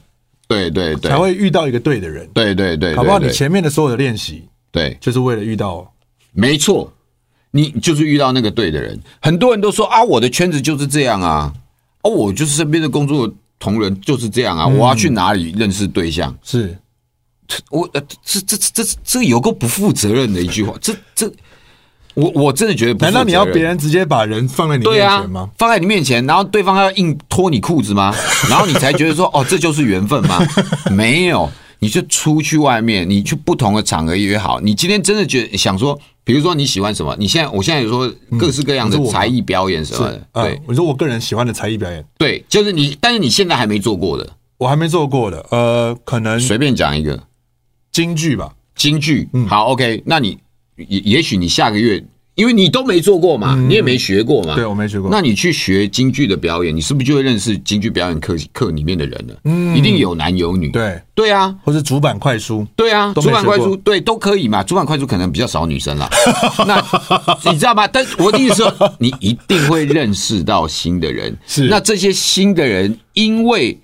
对对对，才会遇到一个对的人。对对对，好不好？你前面的所有的练习，对，就是为了遇到。没错，你就是遇到那个对的人。很多人都说啊，我的圈子就是这样啊，哦，我就是身边的工作同仁就是这样啊。我要去哪里认识对象？是，我呃，这这这这这有个不负责任的一句话，这这。我我真的觉得不，难道你要别人直接把人放在你面前吗？啊？放在你面前，然后对方要硬脱你裤子吗？<laughs> 然后你才觉得说，哦，这就是缘分吗？没有，你就出去外面，你去不同的场合也好。你今天真的觉得想说，比如说你喜欢什么？你现在，我现在有说各式各样的才艺表演什么的。嗯呃、对，我说我个人喜欢的才艺表演，对，就是你，但是你现在还没做过的，我还没做过的，呃，可能随便讲一个京剧吧，京剧，嗯，好，OK，那你。也也许你下个月，因为你都没做过嘛，嗯、你也没学过嘛，对，我没学过。那你去学京剧的表演，你是不是就会认识京剧表演课课里面的人了？嗯，一定有男有女。对，对啊，或是主板快书，对啊，主板快书，对，都可以嘛。主板快书可能比较少女生啦。<laughs> 那你知道吗？但我的意思说，你一定会认识到新的人。<laughs> 是，那这些新的人，因为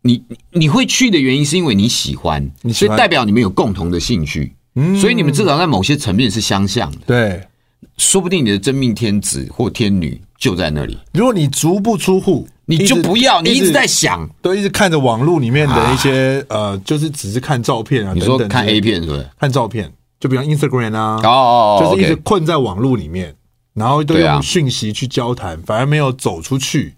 你你会去的原因，是因为你喜欢，你喜欢，所以代表你们有共同的兴趣。所以你们至少在某些层面是相像的，对，说不定你的真命天子或天女就在那里。如果你足不出户，你就不要，你一直在想，都一直看着网络里面的一些呃，就是只是看照片啊，你说看 A 片是不是？看照片，就比如 Instagram 啊，哦，就是一直困在网络里面，然后都用讯息去交谈，反而没有走出去。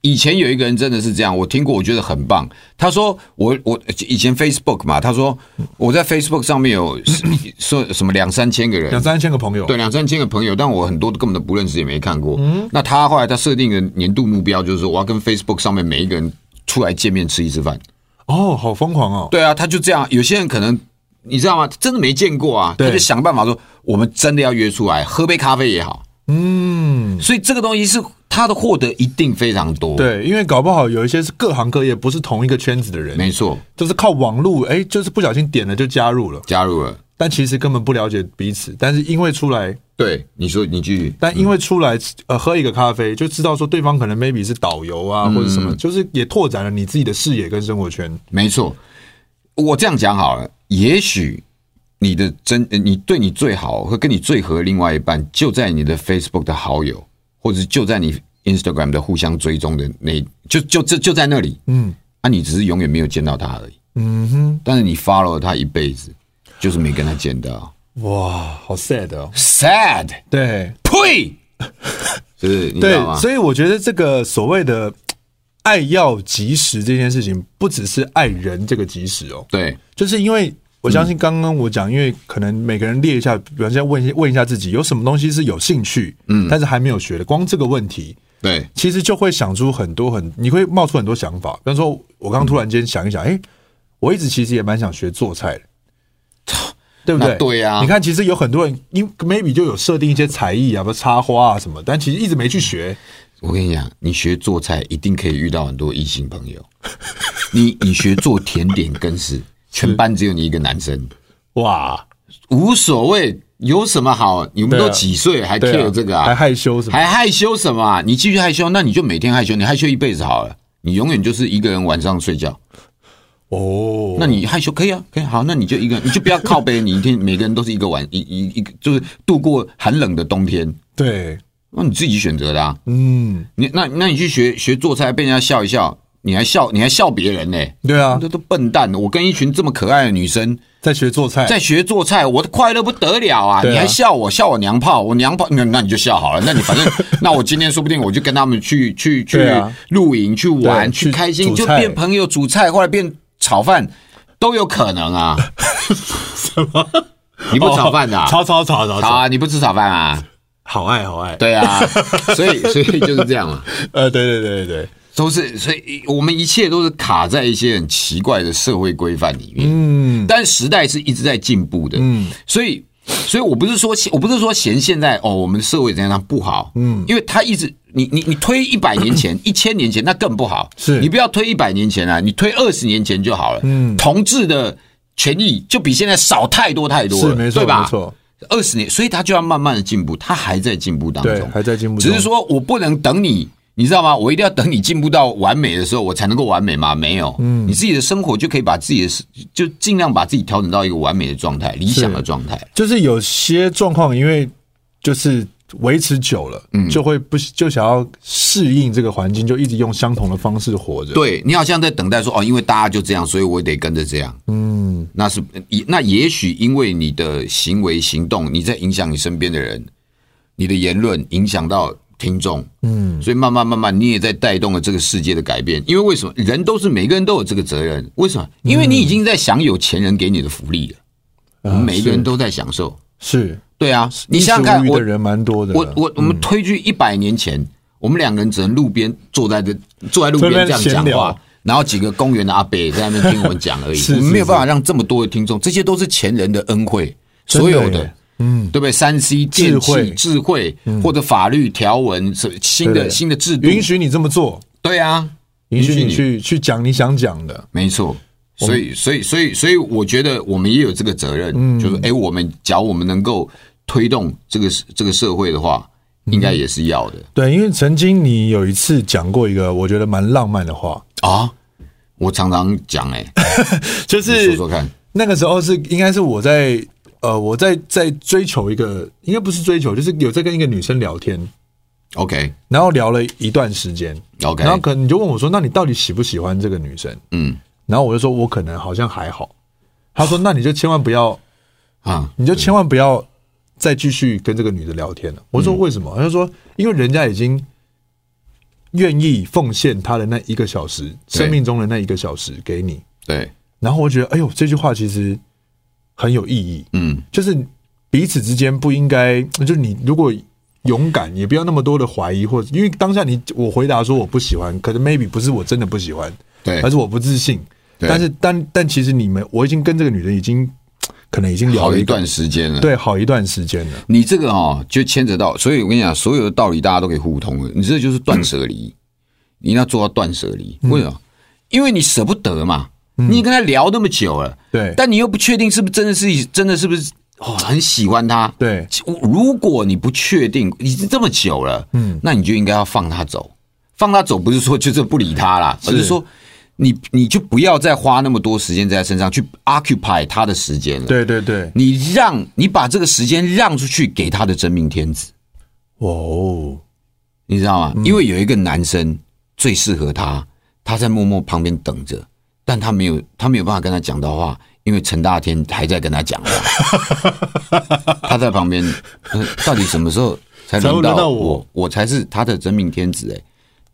以前有一个人真的是这样，我听过，我觉得很棒。他说我：“我我以前 Facebook 嘛，他说我在 Facebook 上面有说什么两三千个人，两三千个朋友，对，两三千个朋友，但我很多根本都不认识，也没看过。嗯，那他后来他设定的年度目标就是说，我要跟 Facebook 上面每一个人出来见面吃一次饭。哦，好疯狂哦！对啊，他就这样。有些人可能你知道吗？真的没见过啊，他就想办法说，我们真的要约出来喝杯咖啡也好。嗯，所以这个东西是。他的获得一定非常多，对，因为搞不好有一些是各行各业，不是同一个圈子的人，没错，就是靠网络，哎，就是不小心点了就加入了，加入了，但其实根本不了解彼此，但是因为出来，对，你说你继续，但因为出来呃喝一个咖啡，就知道说对方可能 maybe 是导游啊，或者什么，就是也拓展了你自己的视野跟生活圈，没错。我这样讲好了，也许你的真，你对你最好和跟你最合的另外一半，就在你的 Facebook 的好友，或者就在你。Instagram 的互相追踪的那，就就这就，就在那里，嗯，啊，你只是永远没有见到他而已，嗯哼，但是你 follow 了他一辈子，就是没跟他见到，哇，好 sad 哦，sad，对，呸，<laughs> 是？对，所以我觉得这个所谓的爱要及时这件事情，不只是爱人这个及时哦，对，就是因为。我相信刚刚我讲，因为可能每个人列一下，比方先问一问一下自己，有什么东西是有兴趣，嗯，但是还没有学的，光这个问题，对，其实就会想出很多很，你会冒出很多想法。比方说，我刚刚突然间想一想，哎，我一直其实也蛮想学做菜的，<laughs> 对不对？对呀。你看，其实有很多人，因 maybe 就有设定一些才艺啊，比如插花啊什么，但其实一直没去学。我跟你讲，你学做菜一定可以遇到很多异性朋友。<laughs> 你你学做甜点更是。全班只有你一个男生，哇，无所谓，有什么好？你们都几岁还 care 这个啊？还害羞什么？还害羞什么啊？你继续害羞，那你就每天害羞，你害羞一辈子好了，你永远就是一个人晚上睡觉。哦，那你害羞可以啊，可以好，那你就一个人，你就不要靠背，你一天每个人都是一个晚一一一个，就是度过寒冷的冬天。对，那你自己选择的啊。嗯，你那那你去学学做菜，被人家笑一笑，你还笑你还笑别人呢？对啊，这都笨蛋！我跟一群这么可爱的女生在学做菜，在学做菜，我的快乐不得了啊！你还笑我笑我娘炮，我娘炮，那那你就笑好了。那你反正 <laughs> 那我今天说不定我就跟他们去去去露营去玩去开心，就变朋友煮菜，或者变炒饭都有可能啊。<laughs> 什么？你不炒饭的？炒炒炒炒炒啊！你不吃炒饭啊？好爱好爱。对啊，所以所以就是这样嘛。<laughs> 呃，对对对对对，都是所以我们一切都是卡在一些很奇怪的社会规范里面。嗯，但时代是一直在进步的。嗯，所以所以我不是说我不是说嫌现在哦，我们社会怎样不好。嗯，因为他一直你你你推一百年前、<coughs> 一千年前，那更不好。是你不要推一百年前啊，你推二十年前就好了。嗯，同志的。权益就比现在少太多太多了，是没错，对吧？没错，二十年，所以他就要慢慢的进步，他还在进步当中，还在进步。只是说我不能等你，你知道吗？我一定要等你进步到完美的时候，我才能够完美吗？没有，嗯，你自己的生活就可以把自己的，就尽量把自己调整到一个完美的状态，理想的状态。就是有些状况，因为就是。维持久了，嗯，就会不就想要适应这个环境，就一直用相同的方式活着。对，你好像在等待说，哦，因为大家就这样，所以我得跟着这样。嗯，那是那也许因为你的行为行动，你在影响你身边的人，你的言论影响到听众，嗯，所以慢慢慢慢，你也在带动了这个世界的改变。因为为什么人都是每个人都有这个责任？为什么？因为你已经在享有前人给你的福利了，我们每一个人都在享受，是。对啊，你想想看，我人蛮多的。我我我们推去一百年前，我们两个人只能路边坐在这 <laughs> 坐在路边这样讲话，然后几个公园的阿伯在那边听我们讲而已。我们没有办法让这么多的听众，这些都是前人的恩惠，所有的，嗯，对不对？三 C 电器智慧或者法律条文新的新的制度，允许你这么做。对啊，允许你去去讲你想讲的，没错。所以所以所以所以，我觉得我们也有这个责任，就是哎，我们假如我们能够。推动这个这个社会的话，应该也是要的。对，因为曾经你有一次讲过一个我觉得蛮浪漫的话。啊，我常常讲哎，<laughs> 就是说说看，那个时候是应该是我在呃我在在追求一个，应该不是追求，就是有在跟一个女生聊天，OK，然后聊了一段时间，OK，然后可能你就问我说，那你到底喜不喜欢这个女生？嗯，然后我就说我可能好像还好，他说 <laughs> 那你就千万不要啊，你就千万不要。再继续跟这个女的聊天了。我说为什么？他就说因为人家已经愿意奉献他的那一个小时，生命中的那一个小时给你。对。然后我觉得，哎呦，这句话其实很有意义。嗯，就是彼此之间不应该，就是你如果勇敢，也不要那么多的怀疑，或者因为当下你我回答说我不喜欢，可是 maybe 不是我真的不喜欢，对，而是我不自信。但是但但其实你们，我已经跟这个女人已经。可能已经聊了好一段时间了，对，好一段时间了。你这个哦，就牵扯到，所以我跟你讲，所有的道理大家都可以互通的。你这就是断舍离，你要做到断舍离。为什么？因为你舍不得嘛。你跟他聊那么久了，对，但你又不确定是不是真的是真的是不是哦很喜欢他。对，如果你不确定已经这么久了，嗯，那你就应该要放他走。放他走不是说就是不理他啦，而是说。你你就不要再花那么多时间在他身上去 occupy 他的时间了。对对对，你让你把这个时间让出去给他的真命天子。哦，你知道吗？因为有一个男生最适合他，他在默默旁边等着，但他没有他没有办法跟他讲到话，因为陈大天还在跟他讲话。<laughs> 他在旁边，到底什么时候才轮到我？我才是他的真命天子哎！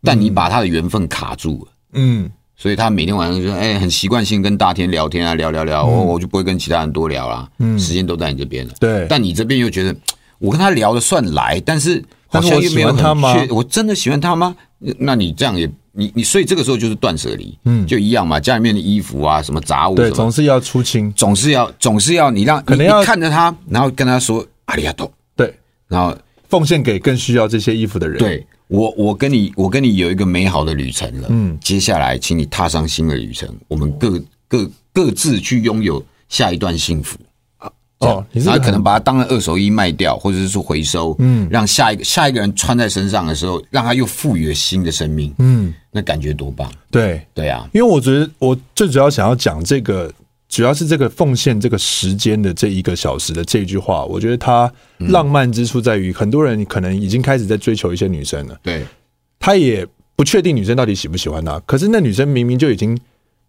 但你把他的缘分卡住了。嗯。所以他每天晚上就说：“哎，很习惯性跟大天聊天啊，聊聊聊，我我就不会跟其他人多聊啦，嗯，时间都在你这边了。对，但你这边又觉得我跟他聊的算来，但是好像又没有很确，我真的喜欢他吗？那你这样也你你，所以这个时候就是断舍离，嗯，就一样嘛，家里面的衣服啊，什么杂物，对，总是要出清，总是要总是要你让可能要看着他，然后跟他说阿里亚多，对，然后奉献给更需要这些衣服的人，对。”我我跟你我跟你有一个美好的旅程了，嗯，接下来请你踏上新的旅程，我们各各各自去拥有下一段幸福啊！哦，然后可能把它当成二手衣卖掉，或者是说回收，嗯，让下一个下一个人穿在身上的时候，让他又赋予了新的生命，嗯，那感觉多棒！对。对啊，因为我觉得我最主要想要讲这个主要是这个奉献这个时间的这一个小时的这一句话，我觉得它浪漫之处在于，很多人可能已经开始在追求一些女生了，对，他也不确定女生到底喜不喜欢他，可是那女生明明就已经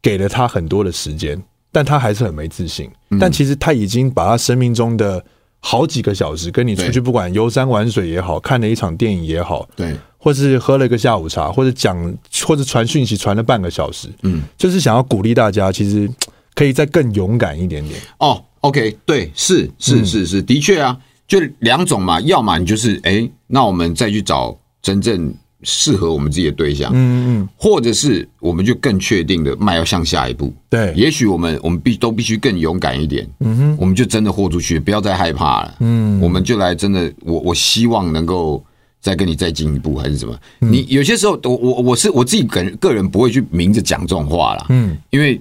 给了他很多的时间，但他还是很没自信。但其实他已经把他生命中的好几个小时跟你出去，不管游山玩水也好，看了一场电影也好，对，或是喝了一个下午茶，或者讲，或者传讯息传了半个小时，嗯，就是想要鼓励大家，其实。可以再更勇敢一点点哦。OK，对，是是是是，的确啊，就两种嘛。要么你就是哎，那我们再去找真正适合我们自己的对象，嗯嗯，或者是我们就更确定的迈要向下一步。对，也许我们我们必都必须更勇敢一点。嗯哼，我们就真的豁出去，不要再害怕了。嗯，我们就来真的，我我希望能够再跟你再进一步，还是什么？你有些时候，我我我是我自己个人个人不会去明着讲这种话啦。嗯，因为。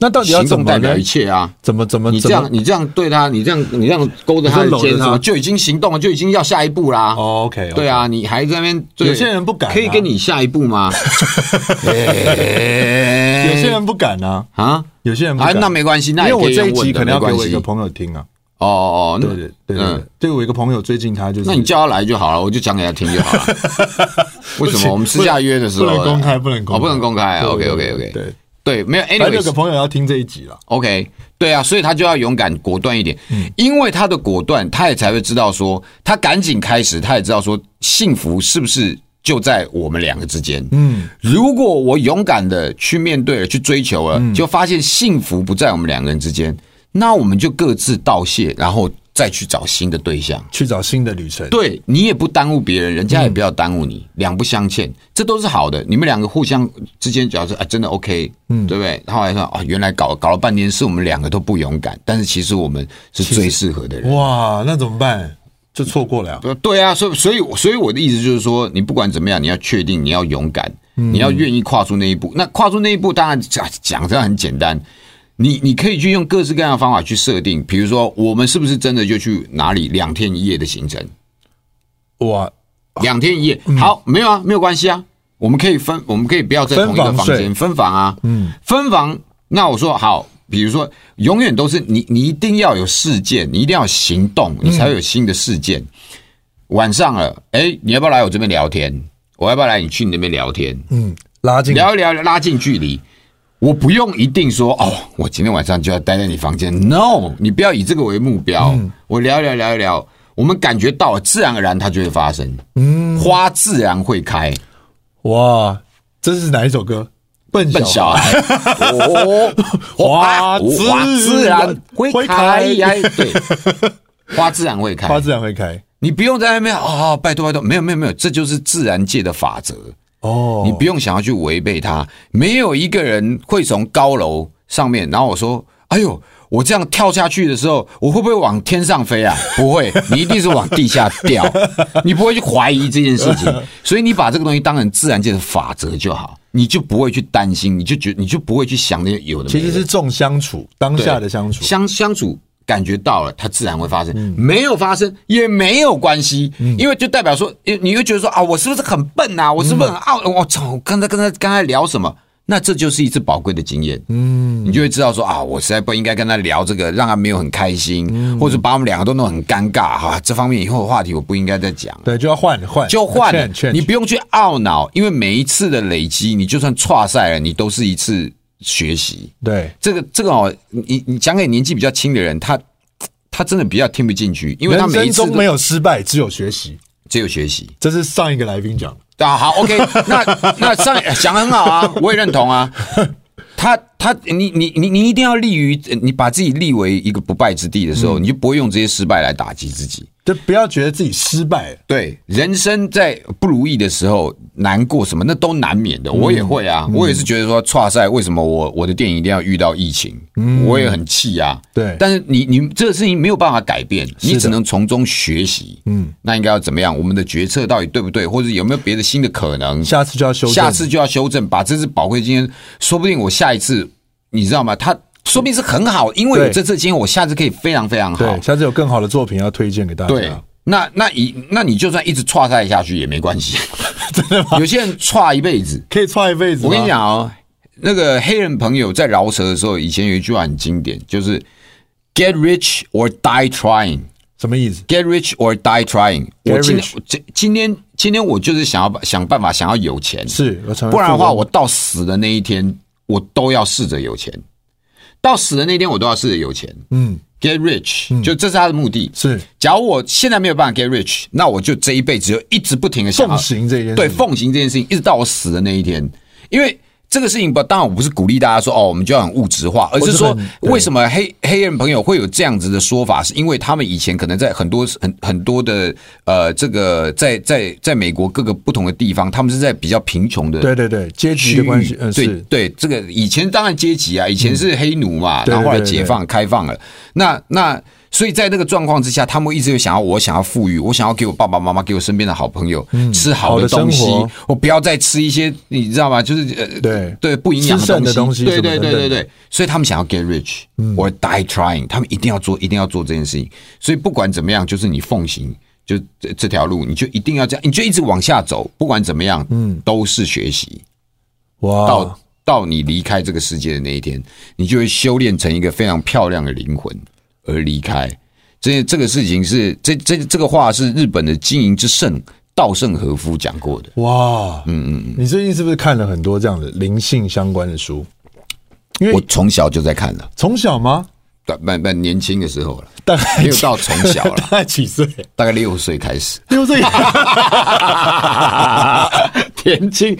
那到底要怎么代表一切啊？怎么怎么你这样你这样对他，你这样你这样勾着他的肩，什么就已经行动了，就已经要下一步啦。OK，对啊，你还在那边，有些人不敢，可以跟你下一步吗？<laughs> 有些人不敢啊啊！有些人不敢，那没关系，那因为我这一集可能要给我一个朋友听啊。哦哦，对对对对，对我一个朋友最近他就是，那你叫他来就好了，我就讲给他听就好了。<laughs> 为什么我们私下约的时候不能公开？不能公开，不能公开。OK OK OK，对。对，没有。哎，有个朋友要听这一集了。OK，对啊，所以他就要勇敢果断一点。嗯，因为他的果断，他也才会知道说，他赶紧开始，他也知道说，幸福是不是就在我们两个之间？嗯，如果我勇敢的去面对了，去追求了，就发现幸福不在我们两个人之间，那我们就各自道谢，然后。再去找新的对象，去找新的旅程。对，你也不耽误别人，人家也不要耽误你，两不相欠，这都是好的。你们两个互相之间，假设啊，真的 OK，嗯，对不对？后来说啊，原来搞搞了半天是我们两个都不勇敢，但是其实我们是最适合的人。哇，那怎么办？就错过了。对啊，所以所以所以我的意思就是说，你不管怎么样，你要确定你要勇敢，你要愿意跨出那一步。那跨出那一步，当然讲讲这样很简单。你你可以去用各式各样的方法去设定，比如说我们是不是真的就去哪里两天一夜的行程？哇，两天一夜，好，没有啊，没有关系啊，我们可以分，我们可以不要在同一个房间分房啊，嗯，分房。那我说好，比如说永远都是你，你一定要有事件，你一定要行动，你才会有新的事件。晚上了，哎，你要不要来我这边聊天？我要不要来你去你那边聊天？嗯，拉近聊一聊，拉近距离。我不用一定说哦，我今天晚上就要待在你房间。No，你不要以这个为目标。嗯、我聊一聊，聊一聊，我们感觉到了，自然而然它就会发生。嗯，花自然会开。哇，这是哪一首歌？笨笨小孩。<laughs> 哦，花花自然会开。对，花自然会开，花自然会开。你不用在那边啊、哦，拜托拜托，没有没有没有，这就是自然界的法则。哦，你不用想要去违背它。没有一个人会从高楼上面，然后我说：“哎呦，我这样跳下去的时候，我会不会往天上飞啊？” <laughs> 不会，你一定是往地下掉。<laughs> 你不会去怀疑这件事情，所以你把这个东西当成自然界的法则就好，你就不会去担心，你就觉你就不会去想那些有的没的。其实是重相处，当下的相处，相相处。感觉到了，它自然会发生；没有发生也没有关系，因为就代表说，你会觉得说啊，我是不是很笨啊？我是不是很傲？我操！刚才刚才刚才聊什么？那这就是一次宝贵的经验。嗯，你就会知道说啊，我实在不应该跟他聊这个，让他没有很开心，或者把我们两个都弄很尴尬哈。这方面以后的话题我不应该再讲。对，就要换换，就换。你不用去懊恼，因为每一次的累积，你就算挫赛了，你都是一次。学习对这个这个哦，你你讲给年纪比较轻的人，他他真的比较听不进去，因为他每一次都没有失败，只有学习，只有学习。这是上一个来宾讲的啊。好，OK，那 <laughs> 那上讲得很好啊，我也认同啊。<laughs> 他他你你你你一定要立于你把自己立为一个不败之地的时候，嗯、你就不会用这些失败来打击自己。就不要觉得自己失败。对，人生在不如意的时候，难过什么那都难免的。我也会啊，我也是觉得说，挫赛为什么我我的电影一定要遇到疫情？我也很气啊。对，但是你你这个事情没有办法改变，你只能从中学习。嗯，那应该要怎么样？我们的决策到底对不对？或者有没有别的新的可能？下次就要修正，下次就要修正，把这次宝贵经验，说不定我下一次，你知道吗？他。说不定是很好，因为有这次经验，我下次可以非常非常好。对，下次有更好的作品要推荐给大家。对，那那以那你就算一直挫赛下去也没关系，<laughs> 真的吗？有些人挫一辈子，可以挫一辈子。我跟你讲哦，那个黑人朋友在饶舌的时候，以前有一句话很经典，就是 “Get rich or die trying”。什么意思？Get rich or die trying。我今天今今天今天我就是想要想办法想要有钱，是，不然的话，我到死的那一天，我都要试着有钱。到死的那天，我都要试着有钱。嗯，Get rich，就这是他的目的。是，假如我现在没有办法 Get rich，那我就这一辈子就一直不停的奉行这件事，对，奉行这件事情，一直到我死的那一天，因为。这个事情不，当然我不是鼓励大家说哦，我们就要很物质化，而是说为什么黑黑人朋友会有这样子的说法，是因为他们以前可能在很多很很多的呃，这个在在在美国各个不同的地方，他们是在比较贫穷的，对对对，阶级的关系，嗯，对对，这个以前当然阶级啊，以前是黑奴嘛，然后后来解放开放了，那那。所以在那个状况之下，他们一直有想要，我想要富裕，我想要给我爸爸妈妈，给我身边的好朋友吃好的东西，我不要再吃一些你知道吗？就是呃，对对，不营养的东西，对对对对对。所以他们想要 get rich or die trying，他们一定要做，一定要做这件事情。所以不管怎么样，就是你奉行就这这条路，你就一定要这样，你就一直往下走。不管怎么样，嗯，都是学习。哇，到到你离开这个世界的那一天，你就会修炼成一个非常漂亮的灵魂。而离开，这这个事情是这这这个话是日本的经营之圣稻盛和夫讲过的。哇，嗯嗯，你最近是不是看了很多这样的灵性相关的书？因为我从小就在看了，从小吗？蛮蛮年轻的时候了，大概没有到从小了，<laughs> 大概几岁？大概六岁开始。六岁，<laughs> 年轻，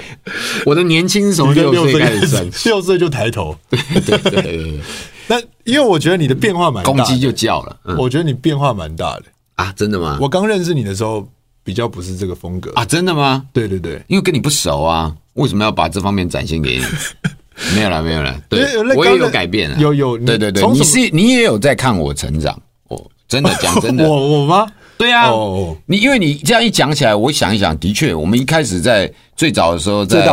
我的年轻是从六岁开始算，六岁就抬头。对对对对。那因为我觉得你的变化蛮大，公鸡就叫了。嗯、我觉得你变化蛮大的啊，真的吗？我刚认识你的时候比较不是这个风格啊，真的吗？对对对，因为跟你不熟啊，为什么要把这方面展现给你？<laughs> 没有了，没有了。对，我也有改变了，有有，对对对，你是你也有在看我成长哦，真的讲真的，<laughs> 我我吗？对啊，你因为你这样一讲起来，我想一想，的确，我们一开始在最早的时候在。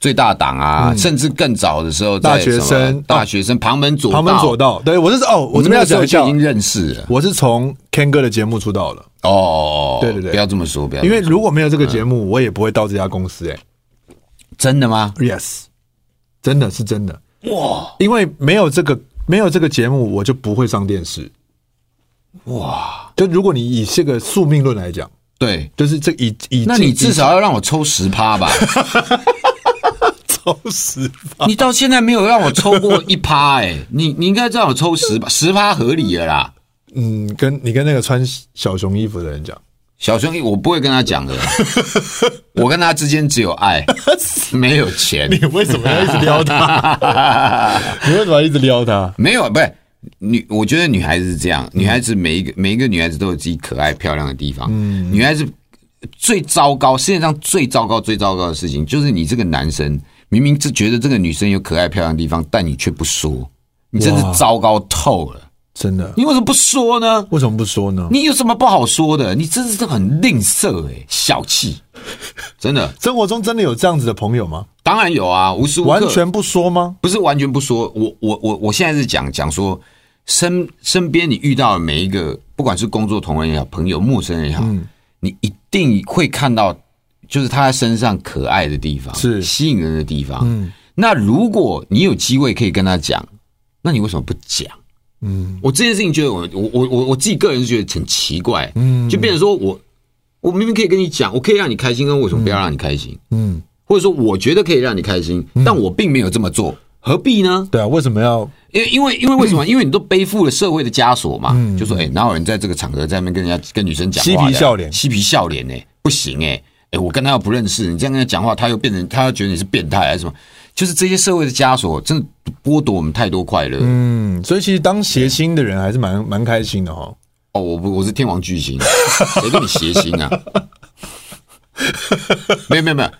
最大党啊，甚至更早的时候，大学生，大学生旁门左道，旁门左道。对，我是哦，我这边要讲一下，已经认识了。我是从 Ken 哥的节目出道了。哦，对对对，不要这么说，不要。因为如果没有这个节目，我也不会到这家公司。哎，真的吗？Yes，真的是真的。哇，因为没有这个没有这个节目，我就不会上电视。哇，就如果你以这个宿命论来讲，对，就是这以以，那你至少要让我抽十趴吧。<laughs> 抽十趴，你到现在没有让我抽过一趴哎，你你应该让我抽十趴，<laughs> 十趴合理了啦。嗯，跟你跟那个穿小熊衣服的人讲，小熊衣我不会跟他讲的，<laughs> 我跟他之间只有爱，<laughs> 没有钱。你为什么要一直撩他？你为什么要一直撩他？没有，不是女，我觉得女孩子是这样，女孩子每一个每一个女孩子都有自己可爱漂亮的地方。嗯，女孩子最糟糕，世界上最糟糕最糟糕的事情就是你这个男生。明明是觉得这个女生有可爱漂亮的地方，但你却不说，你真是糟糕透了，真的。你为什么不说呢？为什么不说呢？你有什么不好说的？你真是很吝啬哎，小气，真的。生活中真的有这样子的朋友吗？当然有啊，无时无刻完全不说吗？不是完全不说，我我我我现在是讲讲说，身身边你遇到的每一个，不管是工作同仁也好，朋友、陌生人也好，嗯、你一定会看到。就是他在身上可爱的地方，是吸引人的地方。嗯，那如果你有机会可以跟他讲，那你为什么不讲？嗯，我这件事情觉得我我我我我自己个人是觉得很奇怪。嗯，就变成说我我明明可以跟你讲，我可以让你开心，那为什么不要让你开心？嗯，或者说我觉得可以让你开心，但我并没有这么做，何必呢？对啊，为什么要？因为因为因为为什么？<clears throat> 因为你都背负了社会的枷锁嘛。嗯就说哎，哪有人在这个场合在那边跟人家跟女生讲话嬉皮笑脸，嬉皮笑脸呢？不行哎。哎，我跟他又不认识，你这样跟他讲话，他又变成他又觉得你是变态还是什么？就是这些社会的枷锁，真的剥夺我们太多快乐。嗯，所以其实当谐星的人还是蛮蛮开心的哈。哦，我不，我是天王巨星，谁跟你谐星啊？没有没有没有，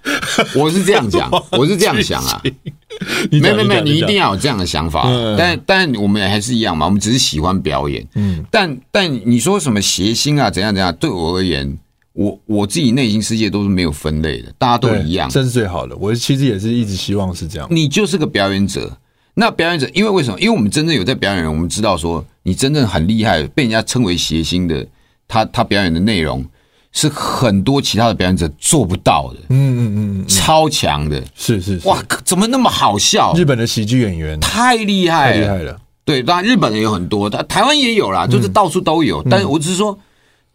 我是这样讲，我是这样想啊。<laughs> 没有没有没有，你一定要有这样的想法。但但我们还是一样嘛，我们只是喜欢表演。嗯，但但你说什么谐星啊，怎样怎样？对我而言。我我自己内心世界都是没有分类的，大家都一样，这是最好的。我其实也是一直希望是这样。你就是个表演者，那表演者，因为为什么？因为我们真正有在表演人，我们知道说你真正很厉害，被人家称为谐星的，他他表演的内容是很多其他的表演者做不到的。嗯嗯嗯，超强的，是是是，哇，怎么那么好笑？日本的喜剧演员太厉害了，太厉害了。对，当然日本人有很多，他台湾也有啦，就是到处都有。但是我只是说，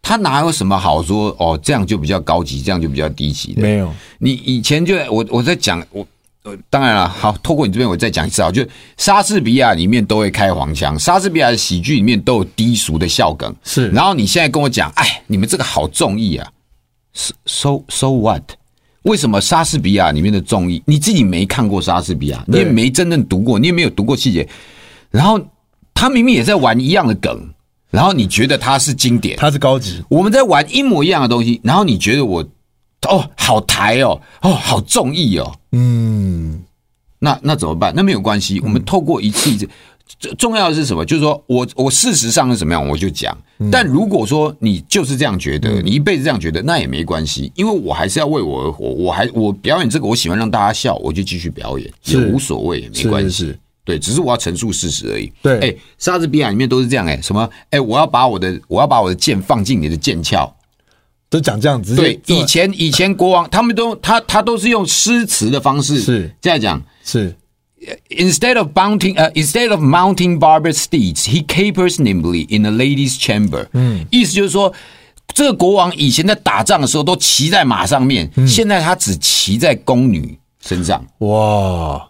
他哪有什么好说？哦，这样就比较高级，这样就比较低级的。没有，你以前就我我在讲我。呃，当然了，好，透过你这边我再讲一次啊，就莎士比亚里面都会开黄腔，莎士比亚的喜剧里面都有低俗的笑梗，是。然后你现在跟我讲，哎，你们这个好综艺啊，so so what？为什么莎士比亚里面的综艺你自己没看过莎士比亚，你也没真正读过，你也没有读过细节，然后他明明也在玩一样的梗，然后你觉得它是经典，它是高级，我们在玩一模一样的东西，然后你觉得我。哦，好台哦，哦，好中意哦，嗯，那那怎么办？那没有关系，我们透过一次一次，重要的是什么？就是说我我事实上是怎么样，我就讲。但如果说你就是这样觉得，你一辈子这样觉得，那也没关系，因为我还是要为我而活，我还我表演这个，我喜欢让大家笑，我就继续表演，也无所谓，也没关系。对，只是我要陈述事实而已。对，哎，莎士比亚里面都是这样，哎，什么？哎，我要把我的我要把我的剑放进你的剑鞘。都讲这样子，对，以前以前国王他们都他他都是用诗词的方式是这样讲，是 instead of mounting 呃、uh, instead of mounting barber steeds, he capers nimbly in a lady's chamber，嗯，意思就是说这个国王以前在打仗的时候都骑在马上面，嗯、现在他只骑在宫女身上，哇，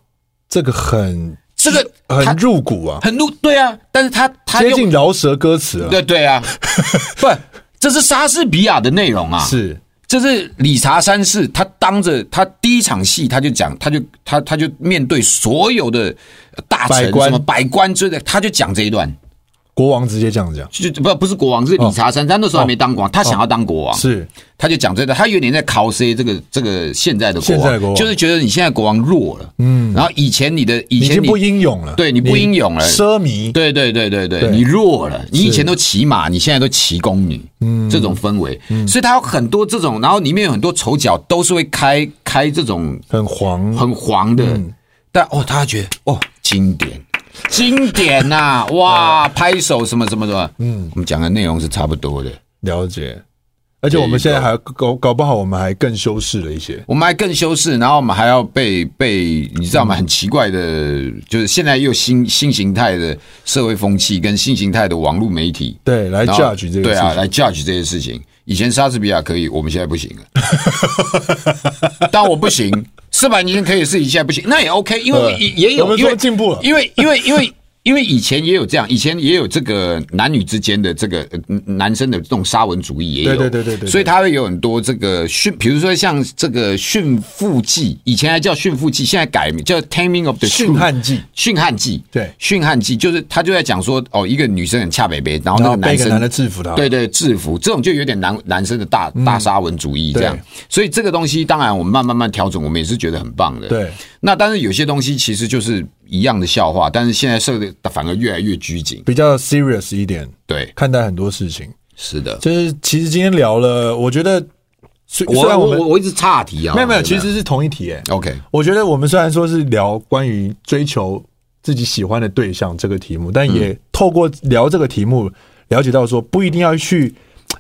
这个很这个很入骨啊，很入对啊，但是他他接近饶舌歌词了，对对啊，<laughs> 不。这是莎士比亚的内容啊！是，这是理查三世，他当着他第一场戏，他就讲，他就他他就面对所有的大臣什么百官之类的，他就讲这一段。国王直接这样讲，就不不是国王，是理查三世，他那时候还没当国王，他想要当国王，是，他就讲这个，他有点在 cos 这个这个现在的国王，就是觉得你现在国王弱了，嗯，然后以前你的以前你不英勇了，对，你不英勇了，奢靡，对对对对对，你弱了，你以前都骑马，你现在都骑宫女，嗯，这种氛围，所以他有很多这种，然后里面有很多丑角都是会开开这种很黄。很黄的，但哦，他觉得哦经典。经典呐、啊，哇，<laughs> 拍手什么什么什么，嗯，我们讲的内容是差不多的，了解。而且我们现在还搞搞不好，我们还更修饰了一些，我们还更修饰，然后我们还要被被你知道吗？很奇怪的，就是现在又新新形态的社会风气跟新形态的网络媒体，对，来 judge 这个，对啊，来 judge 这些事情。以前莎士比亚可以，我们现在不行了。<laughs> 但我不行，四百年前可以是，你现在不行，那也 OK，因为也也有因为进步了，因为因为因为。因为以前也有这样，以前也有这个男女之间的这个男生的这种沙文主义也有，对对对对对，所以他会有很多这个驯，比如说像这个《驯妇记》，以前还叫《驯妇记》，现在改名叫《Taming of the 驯汉记》。驯汉记，对，驯汉记就是他就在讲说，哦，一个女生很恰北北，然后那个男生男的制服他，对对，制服这种就有点男男生的大大沙文主义这样，所以这个东西当然我们慢慢慢调整，我们也是觉得很棒的。对，那但是有些东西其实就是。一样的笑话，但是现在社会反而越来越拘谨，比较 serious 一点。对，看待很多事情是的。就是其实今天聊了，我觉得虽虽然我们我，我一直岔题啊，没有没有，其实是同一题诶、欸。OK，我觉得我们虽然说是聊关于追求自己喜欢的对象这个题目，但也透过聊这个题目，了解到说不一定要去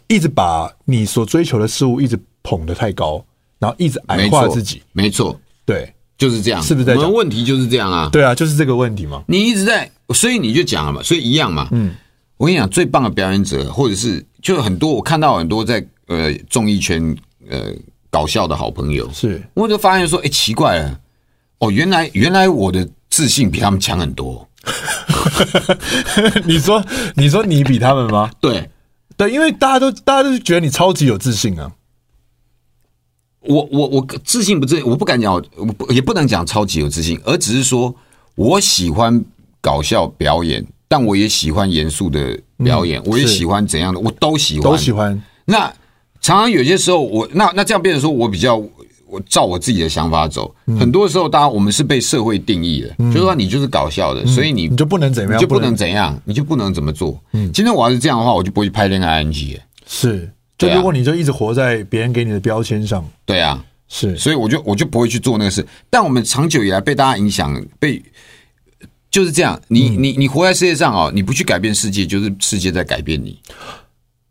一直把你所追求的事物一直捧得太高，然后一直矮化自己。没错，对。就是这样，是不是在？我们问题就是这样啊。对啊，就是这个问题嘛。你一直在，所以你就讲了嘛，所以一样嘛。嗯，我跟你讲，最棒的表演者，或者是就很多，我看到很多在呃综艺圈呃搞笑的好朋友，是，我就发现说，哎，奇怪了，哦，原来原来我的自信比他们强很多。<laughs> 你说，你说你比他们吗？对，对，因为大家都大家都觉得你超级有自信啊。我我我自信不自信？我不敢讲，我也不能讲超级有自信，而只是说我喜欢搞笑表演，但我也喜欢严肃的表演，我也喜欢怎样的，我都喜欢，都喜欢。那常常有些时候，我那那这样变成说我比较我照我自己的想法走，很多时候，当然我们是被社会定义的，就是说你就是搞笑的，所以你你就不能怎么样，就不能怎样，你就不能怎么做。今天我要是这样的话，我就不会去拍恋爱 ING。是。就如果你就一直活在别人给你的标签上，对啊，是，所以我就我就不会去做那个事。但我们长久以来被大家影响，被就是这样。你你你活在世界上哦，你不去改变世界，就是世界在改变你。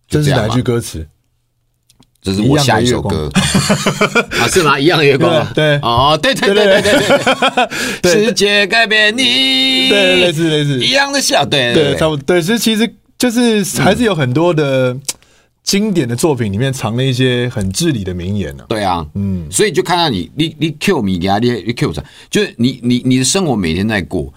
这是哪句歌词？这是我下一首歌。<laughs> 啊，是吗？一样的月光，对，哦，对对对对。对对，<laughs> 世界改变你，对，类似类似。一样的笑，对。对，差不多，对，所以其实就是还是有很多的经典的作品里面藏了一些很至理的名言呢。对啊，嗯，所以就看到你，你你 Q 米给他，你你 Q 啥？就是你你你的生活每天在过，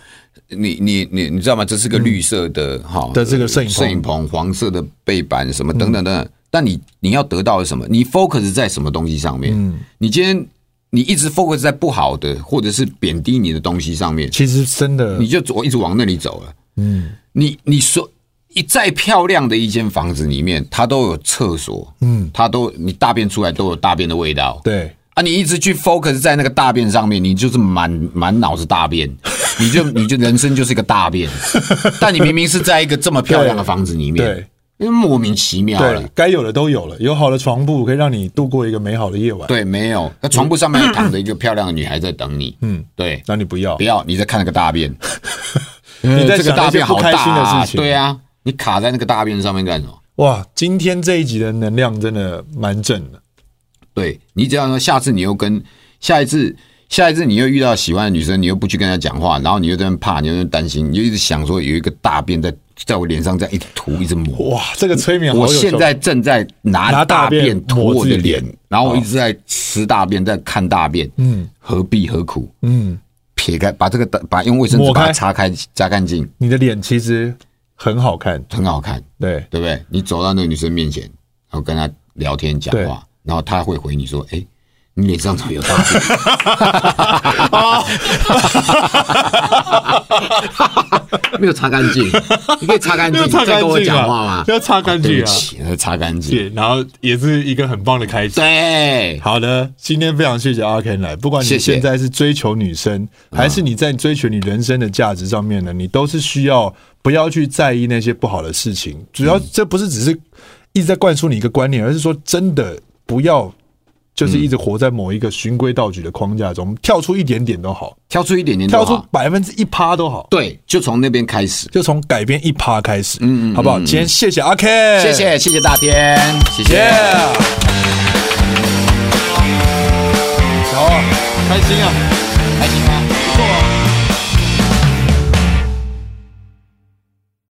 你你你你知道吗？这是个绿色的哈的这个摄影摄影棚，黄色的背板什么等等等等。但你你要得到的什么？你 focus 在什么东西上面？嗯，你今天你一直 focus 在不好的或者是贬低你的东西上面，其实真的你就我一直往那里走了。嗯，你你说一再漂亮的一间房子里面，它都有厕所，嗯，它都你大便出来都有大便的味道。对啊，你一直去 focus 在那个大便上面，你就是满满脑子大便，<laughs> 你就你就人生就是一个大便。<laughs> 但你明明是在一个这么漂亮的房子里面，对。因为莫名其妙了，该有的都有了，有好的床铺可以让你度过一个美好的夜晚。对，没有，那床铺上面躺着一个漂亮的女孩在等你。嗯，对，那你不要，不要，你在看那个大便，<laughs> 你在这个大便好开心的事情。对啊，你卡在那个大便上面干什么？哇，今天这一集的能量真的蛮正的。对，你只要说下次你又跟下一次。下一次你又遇到喜欢的女生，你又不去跟她讲话，然后你又在那怕，你又在担心，你就一直想说有一个大便在在我脸上这样一直涂，一直抹。哇，这个催眠好！我现在正在拿大便涂我的脸，然后我一直在吃大便，在看大便。嗯，何必何苦？嗯，撇开，把这个把用卫生纸把它擦开，擦干净。你的脸其实很好看，很好看。对，对不对？你走到那个女生面前，然后跟她聊天讲话，然后她会回你说：“哎。”你脸上怎么有大便？<laughs> 没有擦干净，你可以擦干净，再跟我讲话吗？要擦干净啊！要擦干净，然后也是一个很棒的开始。对，好的，今天非常谢谢阿 Ken 来，不管你现在是追求女生，还是你在追求你人生的价值上面呢，你都是需要不要去在意那些不好的事情。主要这不是只是一直在灌输你一个观念，而是说真的不要。就是一直活在某一个循规蹈矩的框架中，跳出一点点都好，跳出一点点，跳出百分之一趴都好。对，就从那边开始，就从改变一趴开始，嗯嗯，好不好？今天谢谢阿 Ken，谢谢谢谢大天，谢谢，好，开心啊，开心吗？不错啊。